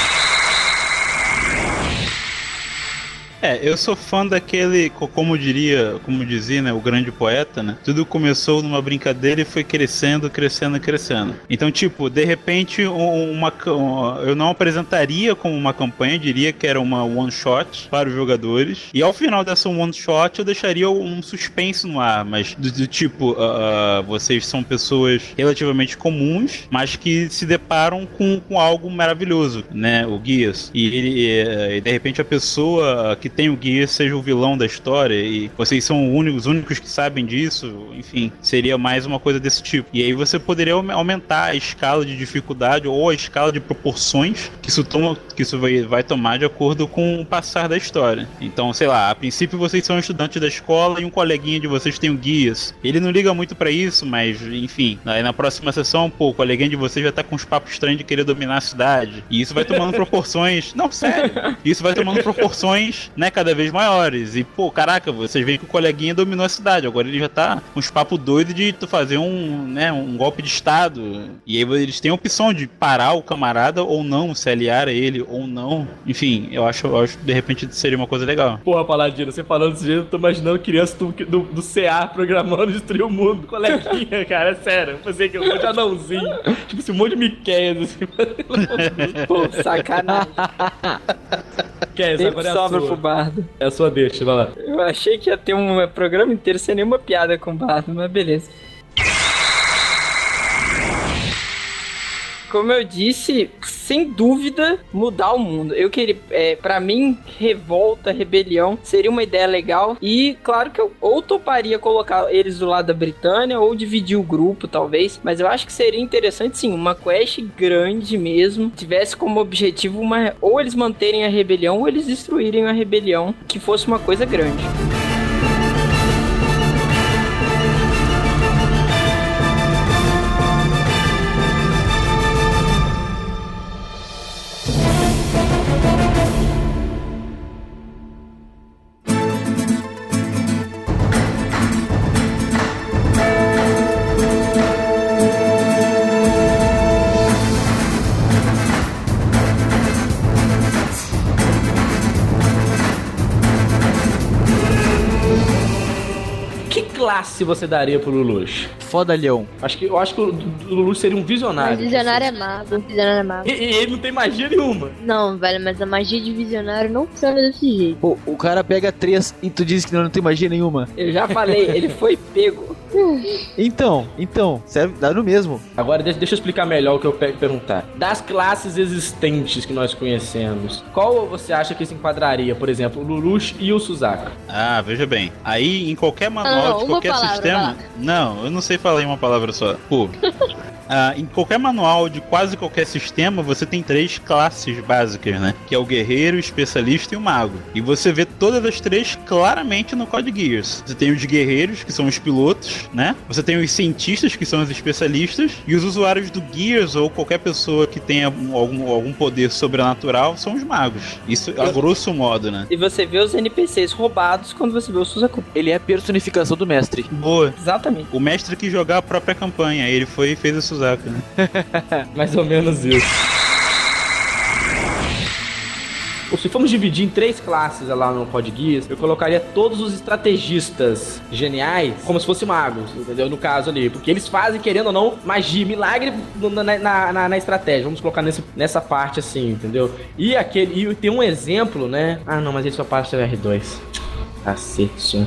É, eu sou fã daquele, co- como diria, como dizia, né, o grande poeta, né? Tudo começou numa brincadeira e foi crescendo, crescendo, crescendo. Então, tipo, de repente, um- uma, ca- um- eu não apresentaria como uma campanha, diria que era uma one shot para os jogadores. E ao final dessa one shot, eu deixaria um suspense no ar, mas do, do tipo, ah, ah, vocês são pessoas relativamente comuns, mas que se deparam com, com algo maravilhoso, né? O Guias. E ele, eh, e de repente a pessoa que tem o Guias seja o vilão da história e vocês são os únicos, os únicos que sabem disso, enfim, seria mais uma coisa desse tipo. E aí você poderia aume- aumentar a escala de dificuldade ou a escala de proporções que isso, toma, que isso vai, vai tomar de acordo com o passar da história. Então, sei lá, a princípio vocês são estudantes da escola e um coleguinha de vocês tem o Guias. Ele não liga muito pra isso, mas enfim, aí na próxima sessão, pô, o coleguinha de vocês já tá com uns papos estranhos de querer dominar a cidade. E isso vai tomando (laughs) proporções. Não, sério. Isso vai tomando proporções, né? cada vez maiores. E, pô, caraca, vocês veem que o coleguinha dominou a cidade. Agora ele já tá com uns papos doidos de tu fazer um, né, um golpe de estado. E aí eles têm a opção de parar o camarada ou não, se aliar a ele ou não. Enfim, eu acho, eu acho que de repente seria uma coisa legal. Porra, Paladino, você falando desse jeito, eu tô imaginando criança do, do, do CA programando destruir o mundo. Coleguinha, (laughs) cara, é sério. Eu pensei que um monte de anãozinho. tipo assim, um monte de Miqueias, assim. Pô, sacanagem. (laughs) Miqueias, Tempo agora é sobra sua. pro bardo. É a sua deixa, vai lá. Eu achei que ia ter um programa inteiro sem nenhuma piada com o bardo, mas beleza. Como eu disse, sem dúvida, mudar o mundo. Eu queria, é, para mim, revolta, rebelião seria uma ideia legal. E claro que eu ou toparia colocar eles do lado da Britânia ou dividir o grupo, talvez. Mas eu acho que seria interessante, sim, uma quest grande mesmo. Tivesse como objetivo uma. Ou eles manterem a rebelião ou eles destruírem a rebelião. Que fosse uma coisa grande. Classe você daria pro Lulush? Fodalhão. Acho que, eu acho que o Lulush seria um visionário. Mas visionário é mago. Visionário é mago. E, e ele não tem magia nenhuma. Não, velho, mas a magia de visionário não funciona desse jeito. Pô, o cara pega três e tu diz que não, não tem magia nenhuma. Eu já falei, ele foi pego. Então, então, serve, dá no mesmo. Agora, deixa, deixa eu explicar melhor o que eu pe- perguntar. Das classes existentes que nós conhecemos, qual você acha que se enquadraria, por exemplo, o Lulush e o Suzaku? Ah, veja bem. Aí, em qualquer manual Ah, não, de qualquer palavra, sistema. lá. Não, eu não sei falar em uma palavra só. Pô. (laughs) Ah, em qualquer manual de quase qualquer sistema, você tem três classes básicas, né? Que é o guerreiro, o especialista e o mago. E você vê todas as três claramente no Code Geass. Você tem os guerreiros, que são os pilotos, né? Você tem os cientistas, que são os especialistas. E os usuários do Gears, ou qualquer pessoa que tenha um- algum, algum poder sobrenatural, são os magos. Isso a grosso modo, né? E você vê os NPCs roubados quando você vê o Suzaku. Ele é a personificação do mestre. Boa. Exatamente. O mestre que jogar a própria campanha, ele foi e fez o Né? (laughs) Mais ou menos isso. Se formos dividir em três classes lá no Geass, eu colocaria todos os estrategistas geniais como se fossem magos, entendeu? No caso ali. Porque eles fazem, querendo ou não, magia, milagre na, na, na- na estratégia. Vamos colocar nesse, nessa parte assim, entendeu? E aquele. E tem um exemplo, né? Ah, não, mas ele só passa o R2. Cacete.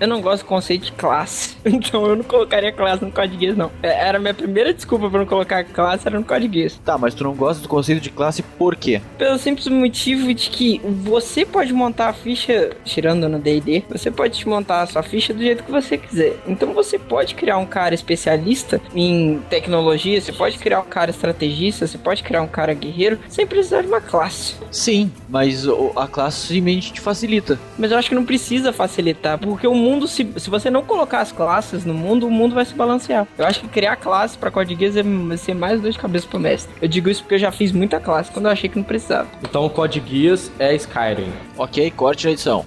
Eu não gosto do conceito de classe. (laughs) Então eu não colocaria classe no Code Geass, não. É, Era a minha primeira desculpa pra não colocar classe, era no Code Geass. Tá, mas tu não gosta do conceito de classe por quê? Pelo simples motivo de que você pode montar a ficha, tirando no D&D, você pode montar a sua ficha do jeito que você quiser. Então você pode criar um cara especialista em tecnologia, você pode criar um cara estrategista, você pode criar um cara guerreiro, sem precisar de uma classe. Sim, mas a classe simplesmente te facilita. Mas eu acho que não precisa facilitar, porque o mundo, se, se você não colocar as classes no mundo, o mundo vai se balancear. Eu acho que criar classe pra Code Geass é ser mais dor de cabeça pro mestre. Eu digo isso porque eu já fiz muita classe quando eu achei que não precisava. Então o Code Geass é Skyrim. Ok, corte na edição.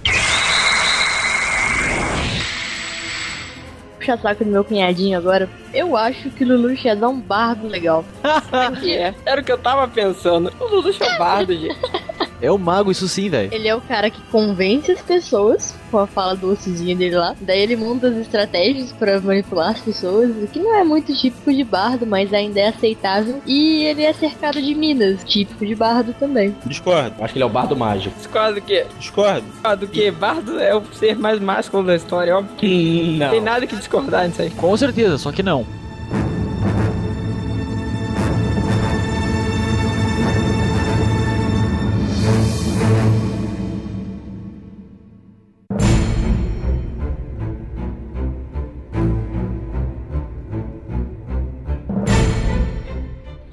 Puxa saco do meu cunhadinho agora. Eu acho que o Lulu ia dar um bardo legal. (laughs) É, era o que eu tava pensando. O Lulu é bardo, gente. É o mago, isso sim, velho. Ele é o cara que convence as pessoas com a fala docezinha dele lá. Daí ele monta as estratégias pra manipular as pessoas, o que não é muito típico de bardo, mas ainda é aceitável. E ele é cercado de minas, típico de bardo também. Discordo, acho que ele é o bardo mágico. Discordo do que? discordo. Do que? Bardo é o ser mais másculo da história, óbvio. que Não tem nada que discordar nisso aí. Com certeza, só que não.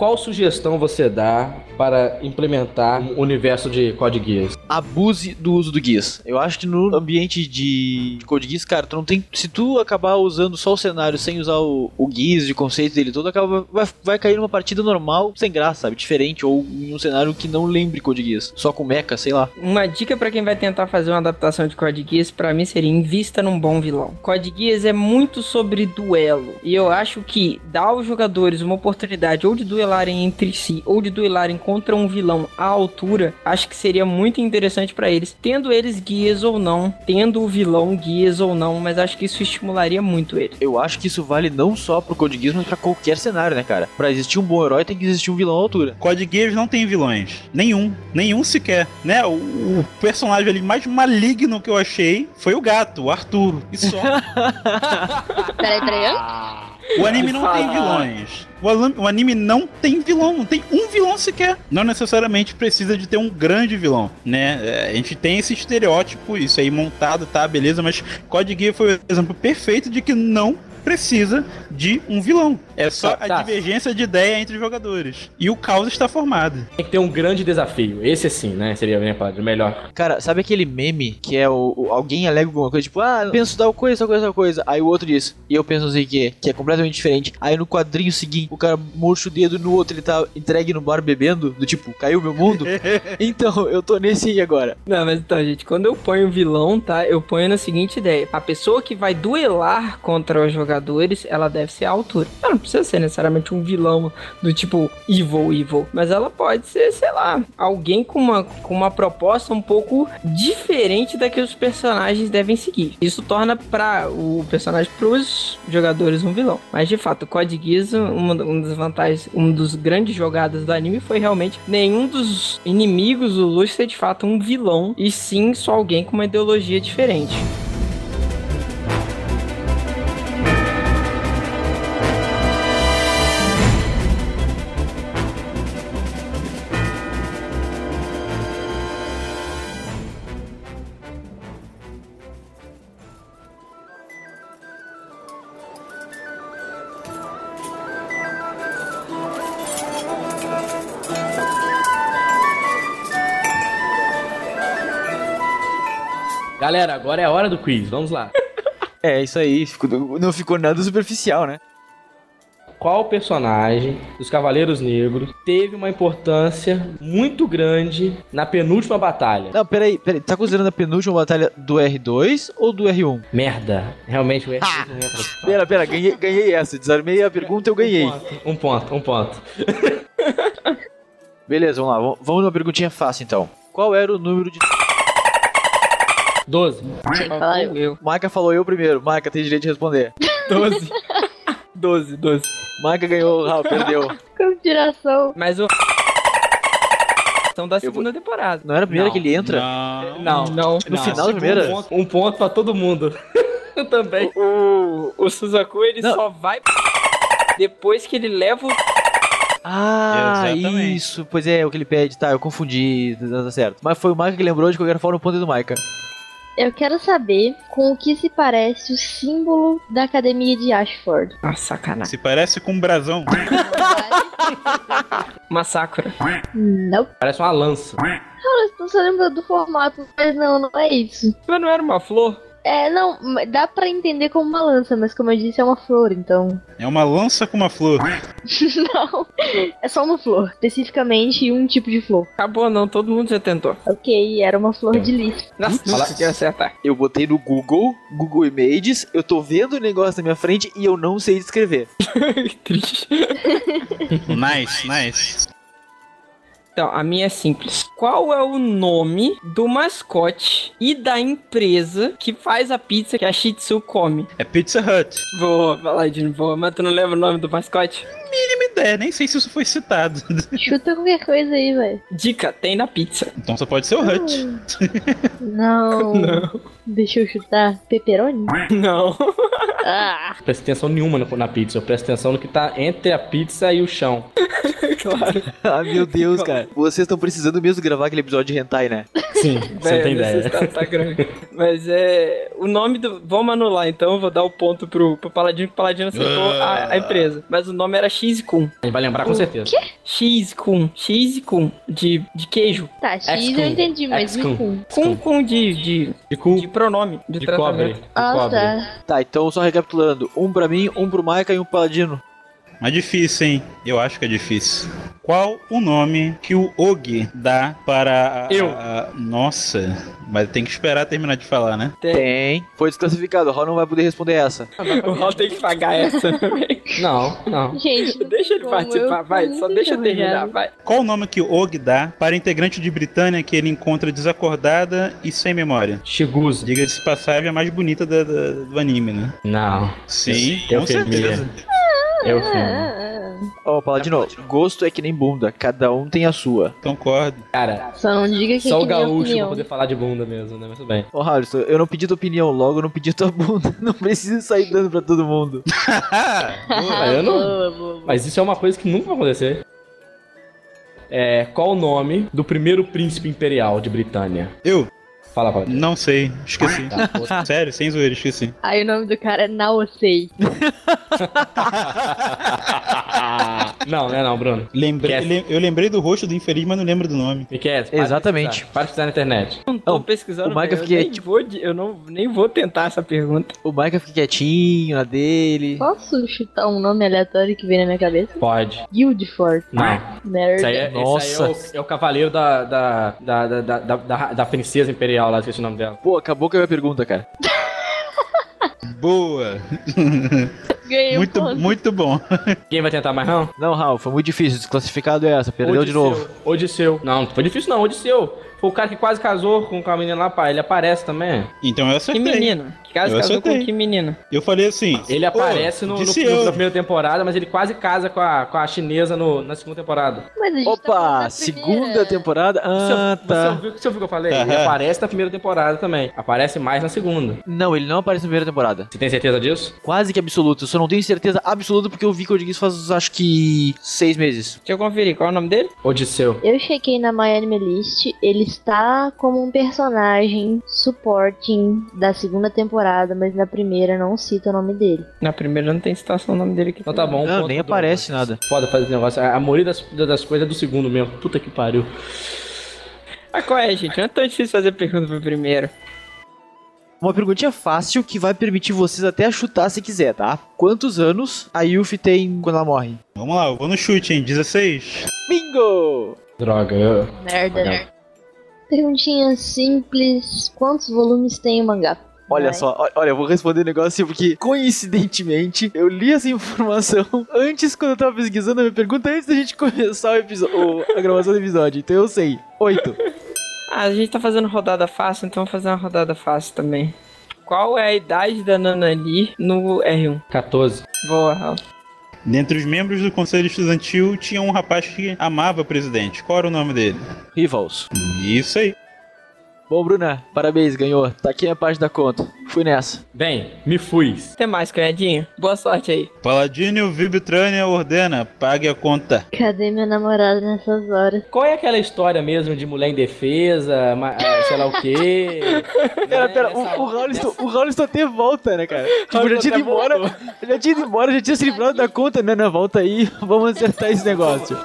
Qual sugestão você dá para implementar o universo de Code Geass? abuse do uso do Geass. Eu acho que no ambiente de Code Geass, cara, tu não tem. Se tu acabar usando só o cenário sem usar o, o Geass de conceito dele todo, acaba, vai, vai cair numa partida normal, sem graça, sabe? Diferente, ou em um cenário que não lembre Code Geass. Só com mecha, sei lá. Uma dica pra quem vai tentar fazer uma adaptação de Code Geass, pra mim seria invista num bom vilão. Code Geass é muito sobre duelo, e eu acho que dar aos jogadores uma oportunidade ou de duelarem entre si, ou de duelarem contra um vilão à altura, acho que seria muito interessante pra eles, tendo eles guias ou não, tendo o vilão guias ou não, mas acho que isso estimularia muito eles. Eu acho que isso vale não só pro Code Geass, mas pra qualquer cenário, né, cara? Pra existir um bom herói, tem que existir um vilão à altura. Code Geass não tem vilões. Nenhum. Nenhum sequer. Né? O, o personagem ali mais maligno que eu achei foi o gato, o Arthur. E só. (laughs) Peraí, peraí. (laughs) O anime não tem vilões. O, anime não tem vilão, não tem um vilão sequer. Não necessariamente precisa de ter um grande vilão, né? É, A gente tem esse estereótipo, isso aí montado, tá, beleza, mas Code Geass foi o exemplo perfeito de que não precisa de um vilão. É só Tá, a tá. divergência de ideia entre os jogadores. E o caos está formado. Tem que ter um grande desafio. Esse sim, né? Seria a minha palavra. Melhor. Cara, sabe aquele meme que é o, o- alguém alega alguma coisa, tipo, ah, eu penso tal coisa, tal coisa, tal coisa. Aí o outro diz, e eu penso não sei o que, que é completamente diferente. Aí no quadrinho seguinte, o cara murcha o dedo no outro, ele tá entregue no bar bebendo, do tipo, caiu meu mundo. (laughs) então, eu tô nesse aí agora. Não, mas então, gente, quando eu ponho vilão, tá? Eu ponho na seguinte ideia: a pessoa que vai duelar contra os jogadores, ela deve ser à altura. Ela não precisa ser necessariamente um vilão do tipo evil, evil, mas ela pode ser, sei lá, alguém com uma, com uma proposta um pouco diferente da que os personagens devem seguir. Isso torna para o personagem pros jogadores um vilão. Mas de fato, o Code Geass, uma, uma das vantagens, um dos grandes jogadas do anime foi realmente nenhum dos inimigos do Luffy ser de fato um vilão, e sim só alguém com uma ideologia diferente. Galera, agora é a hora do quiz. Vamos lá. (laughs) É, isso aí, não ficou nada superficial, né? Qual personagem dos Cavaleiros Negros teve uma importância muito grande na penúltima batalha? Não, peraí, peraí, tá considerando a penúltima batalha do R2 ou do R1? Merda. Realmente o R2 não entra. Pera, pera, ganhei, ganhei essa, desarmei a pergunta eu ganhei. Um ponto, um ponto. (laughs) Beleza, vamos lá, vamos numa perguntinha fácil então. Qual era o número de. 12. Tinha que falar eu. eu. Maika falou eu primeiro, Maika tem direito de responder. 12. 12, 12. Maika ganhou, Raul, perdeu. Conspiração. Mas o. São da segunda temporada. Não era a primeira Não, que ele entra? Não. Não, não. No Não, final da primeira? Um ponto, um ponto pra todo mundo. (laughs) Eu também. O, o Suzaku ele Não. só vai depois que ele leva o. Ah, Exatamente. isso. Pois é, o que ele pede. Tá, eu confundi, tá, tá certo. Mas foi o Maika que lembrou de qualquer forma o ponto é do Maika. Eu quero saber com o que se parece o símbolo da academia de Ashford. Ah, sacanagem. Se parece com um brasão. (laughs) Uma Sakura. não. Parece uma lança. Cara, eu só lembro do formato, mas não, não é isso. Mas não era uma flor? É, não, dá pra entender como uma lança, mas como eu disse, é uma flor, então. É uma lança com uma flor. (laughs) não. É só uma flor, especificamente um tipo de flor. Acabou não, todo mundo já tentou. Ok, era uma flor de lis. Nossa, Fala- quer acertar. Eu botei no Google, Google Images, eu tô vendo o negócio na minha frente e eu não sei descrever. (laughs) Triste. Nice, nice. Então, a minha é simples. Qual é o nome do mascote e da empresa que faz a pizza que a Shih Tzu come? É Pizza Hut. Boa, vai lá, Dino, boa. Mas tu não lembra o nome do mascote? Mínima ideia, nem sei se isso foi citado. (laughs) Chuta qualquer coisa aí, velho. Dica, tem na pizza. Então só pode ser o Hut. Não. (laughs) Deixa eu chutar. Pepperoni? Não. (laughs) Ah, Presta atenção nenhuma no- na pizza. Eu presto atenção no que tá entre a pizza e o chão. claro. ah, meu Deus, cara. Vocês estão precisando mesmo gravar aquele episódio de hentai, né? Sim, você não tem ideia. Tá, tá grande. Mas é. O nome do. Vamos anular então, eu vou dar o ponto pro, pro Paladino, que o Paladino acertou a, a empresa. Mas o nome era X-Kun. Gente vai lembrar com certeza. X-Kun. X-Kun. De, de queijo. Tá, X eu entendi, mas Ex-cum. e cum? Com, com de, de, De cu, de pronome. De, de cobre. tratamento. De Ah, cobre. tá. Tá, então só recapitulando. Um pra mim, um pro Maika e um pro Paladino. Mas difícil, hein? Eu acho que é difícil. Qual o nome que o Og dá para a, Eu. a- Nossa, mas tem que esperar terminar de falar, né? Tem. Foi desclassificado. O Raul não vai poder responder essa. (laughs) O Raul tem que pagar essa também. (laughs) Não, não. Gente, (laughs) Deixa ele participar, eu vai. Só deixa eu terminar, vai. Qual o nome que o Og dá para a integrante de Britânia que ele encontra desacordada e sem memória? Shigusa. Diga-se passagem, a mais bonita da- da- do anime, né? Não. Sim, Eu com certeza. Eu filme. Ah, Ó, Paladino, gosto é que nem bunda. Cada um tem a sua. Concordo. Cara, Só não diga que só é o que minha gaúcho pra poder falar de bunda mesmo, né? Mas tudo bem. Ô, Raul, eu não pedi tua opinião, logo eu não pedi tua bunda. (laughs) Não precisa sair dando pra todo mundo. (laughs) Ah, (laughs) eu não- Boa, boa, boa. Mas isso é uma coisa que nunca vai acontecer. É, qual o nome do primeiro príncipe imperial de Britânia? Eu Fala, fala. não sei, esqueci. Tá, Sério, sem zoeira, esqueci. Aí o nome do cara é Naosei. Não, não é não, Bruno. Lembrei, eu lembrei do rosto do infeliz, mas não lembro do nome. Miquel, Exatamente. pesquisar. Para de pesquisar na internet. Não tô Não, pesquisando. o Mike velho, eu, fiquei, nem vou, de- eu não, nem vou tentar essa pergunta. O Maika fica quietinho na dele. Posso chutar um nome aleatório que vem na minha cabeça? Pode. Guildford. Não. Merda. Esse aí é, Nossa. esse aí é, o, é o cavaleiro da, da, da, da, da, da, da princesa imperial lá, esqueci o nome dela. Pô, acabou com a minha pergunta, cara. (laughs) Boa! Ganhei muito, um ponto. muito bom. Quem vai tentar mais não? Não, Raul, foi muito difícil. Desclassificado é essa. Perdeu de Odisseu. novo. Odisseu. Não, não foi difícil não, Odisseu. Foi o cara que quase casou com a menina lá, pai. Ele aparece também. Então eu Que acertei. menino? Que caso Eu casou acertei. com que menino? Eu falei assim. Ele aparece "Ô, no, no, no- na primeira temporada, mas ele quase casa com a, com a chinesa no, na segunda temporada. Mas a gente tá Opa, da segunda temporada. Você, Ah, você, tá. ouviu, você ouviu o que eu falei? Ele aparece na primeira temporada também. Aparece mais na segunda. Não, ele não aparece na primeira temporada. Você tem certeza disso? Quase que absoluto. Eu só não tenho certeza absoluta porque eu vi Code Geass faz acho que seis meses. Deixa eu conferir, qual é o nome dele? Odisseu. Eu chequei na My Anime List, ele está como um personagem supporting da segunda temporada, mas na primeira não cita o nome dele. Na primeira não tem citação o nome dele aqui. Então tá bom. um Não, nem aparece nada. Foda fazer esse negócio. A maioria das, das coisas é do segundo mesmo. Puta que pariu. Ah, qual é, gente? Não é tão difícil fazer pergunta pro primeiro. Uma perguntinha fácil que vai permitir vocês até chutar se quiser, tá? Quantos anos a Yuffie tem quando ela morre? Vamos lá, eu vou no chute, hein? 16. Bingo! Droga. eu- Merda. Perguntinha simples: quantos volumes tem o mangá? Olha Vai. só, olha, eu vou responder um negócio assim, porque coincidentemente eu li essa (laughs) informação antes quando eu tava pesquisando a minha pergunta antes da gente começar o episódio, a gravação do episódio. Então eu sei. Oito. (laughs) Ah, a gente tá fazendo rodada fácil, então vamos fazer uma rodada fácil também. Qual é a idade da Nanani no R1? 14. Boa, Raul. Dentre os membros do conselho estudantil tinha um rapaz que amava o presidente. Qual era o nome dele? Rivals. Isso aí. Bom, Bruna, parabéns, ganhou. Tá aqui a parte da conta. Fui nessa. Bem, me fui. Até mais, cunhadinho. Boa sorte aí. Paladino Vibitrânia ordena, pague a conta. Cadê meu namorado nessas horas? Qual é aquela história mesmo de mulher indefesa, ma- ah, sei lá o quê? (laughs) Pera, Né, pera, nessa- o, o Rauliston, o Rauliston até volta, né, cara? (laughs) Tipo, já tinha ido embora, já tinha ido embora, já tinha se livrado da conta. Não, não, volta aí, (laughs) vamos acertar esse negócio.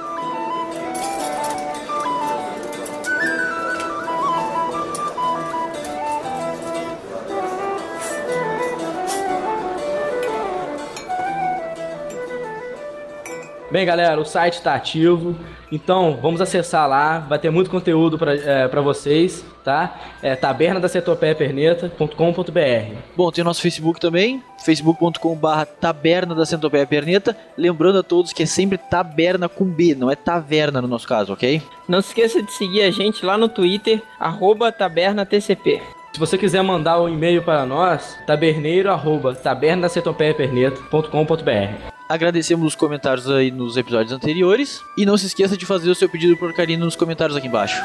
Bem, galera, o site tá ativo. Então, vamos acessar lá. Vai ter muito conteúdo pra, é, pra vocês, tá? É tabernadacentopeiaperneta.com.br Bom, tem o nosso Facebook também, facebook.com.br taberna da Centopeia Perneta. Lembrando a todos que é sempre taberna com B, não é taverna no nosso caso, ok? Não se esqueça de seguir a gente lá no Twitter, arroba tabernatcp. Se você quiser mandar um e-mail para nós, taberneiro.tabernadacentopeiaperneta.com.br Agradecemos os comentários aí nos episódios anteriores. E não se esqueça de fazer o seu pedido por carinho nos comentários aqui embaixo.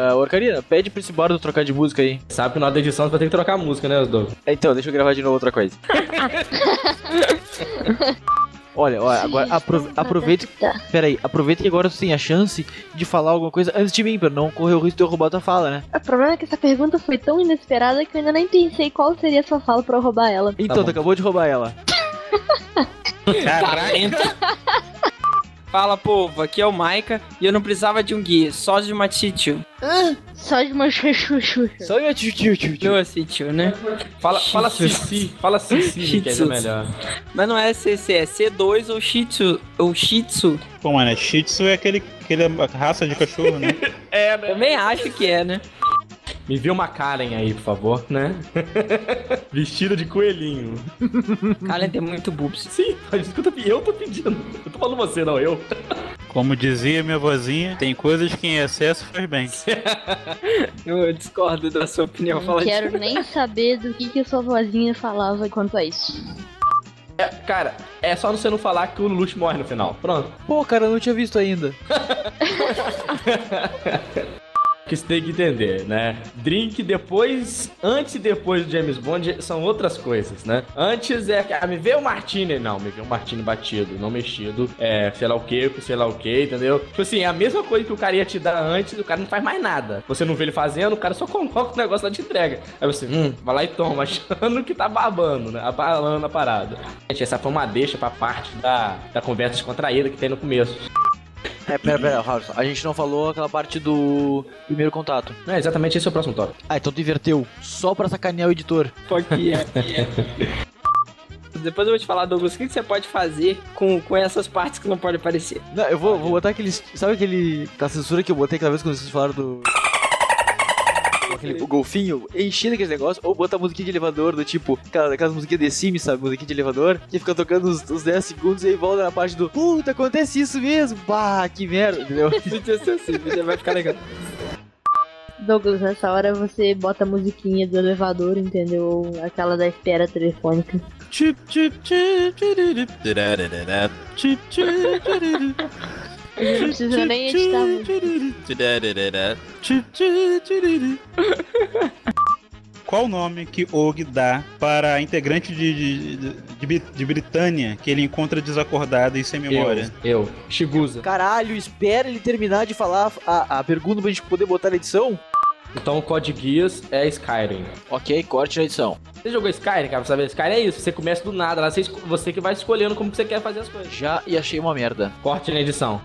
Uh, Orcarina, pede pra esse bardo trocar de música aí. Sabe que na hora da edição você vai ter que trocar a música, né, Doug? Então, deixa eu gravar de novo outra coisa. (laughs) Olha, olha, agora aprove aproveita. Tá. Pera aí, aproveita que agora tu tem a chance de falar alguma coisa antes de mim, pra não correr o risco de eu roubar tua fala, né? O problema é que essa pergunta foi tão inesperada que eu ainda nem pensei qual seria a sua fala pra eu roubar ela. Então, bom. tu acabou de roubar ela. (laughs) Caraca, (laughs) Fala, povo, aqui é o Maika e eu não precisava de um guia, só de uma tio. Só de uma chuchuchu. Só eu tio, tio, tio, tio. Não assim, tio, né? Fala, fala Cici, fala Cici, que é melhor. Mas não é CC, é C2 ou Shih Tzu. Ou Shih Tzu. Pô, mano, Shih Tzu é aquele, aquele raça de cachorro, né? (laughs) É, né? Também acho que é, né? Me vê uma Karen aí, por favor, né? (laughs) Vestida de coelhinho. Karen tem muito boobs. Sim, mas isso que eu tô, eu tô pedindo. Eu tô falando você, não eu. Como dizia minha vozinha, tem coisas que em excesso faz bem. (laughs) Eu discordo da sua opinião. Não Fala quero (laughs) nem saber do que, que a sua vozinha falava quanto a isso. É, cara, é só você não falar que o Lute morre no final. Pronto. Pô, cara, eu não tinha visto ainda. Que você tem que entender, né? Drink depois, antes e depois do James Bond são outras coisas, né? Antes é, ah, me vê o Martini, não, me vê o Martini batido, não mexido, é, sei lá o que, sei lá o que, entendeu? Tipo assim, é a mesma coisa que o cara ia te dar antes, o cara não faz mais nada. Você não vê ele fazendo, o cara só coloca o negócio lá de entrega. Aí você, hum, vai lá e toma, (laughs) achando que tá babando, né? Abalando a parada. Gente, essa foi uma deixa pra parte da, da conversa descontraída que tem no começo. É, pera, pera, Harrison. A gente não falou aquela parte do primeiro contato. É, exatamente esse é o próximo tópico. Ah, então tu inverteu. Só pra sacanear o editor. que é. Depois eu vou te falar, Douglas, o que que você pode fazer com, com essas partes que não podem aparecer. Não, eu vou, vou botar aqueles. Sabe aquele. aquela censura que eu botei aquela vez quando vocês falaram do. Aquele, o golfinho, enchendo aquele negócio, ou bota a musiquinha de elevador do tipo, aquela, aquelas musiquinhas de Sims, sabe? Musiquinha de elevador, que fica tocando uns, uns 10 segundos e aí volta na parte do Puta, acontece isso mesmo! Bah, que merda, entendeu? (laughs) Podia ser assim, vai ficar legal. Douglas, nessa hora você bota a musiquinha do elevador, entendeu? Aquela da espera telefônica. Precisa nem editar. Qual o nome que Og dá para a integrante de, de, de, de Bri- de Britânia que ele encontra desacordada e sem memória? Eu, eu. Shigusa. Caralho, espera ele terminar de falar a, a pergunta pra gente poder botar na edição. Então o Code Geass é Skyrim. Ok, corte na edição. Você jogou Skyrim, cara, pra saber? Skyrim é isso, você começa do nada, lá você, você que vai escolhendo como que você quer fazer as coisas. Já e achei uma merda. Corte na edição.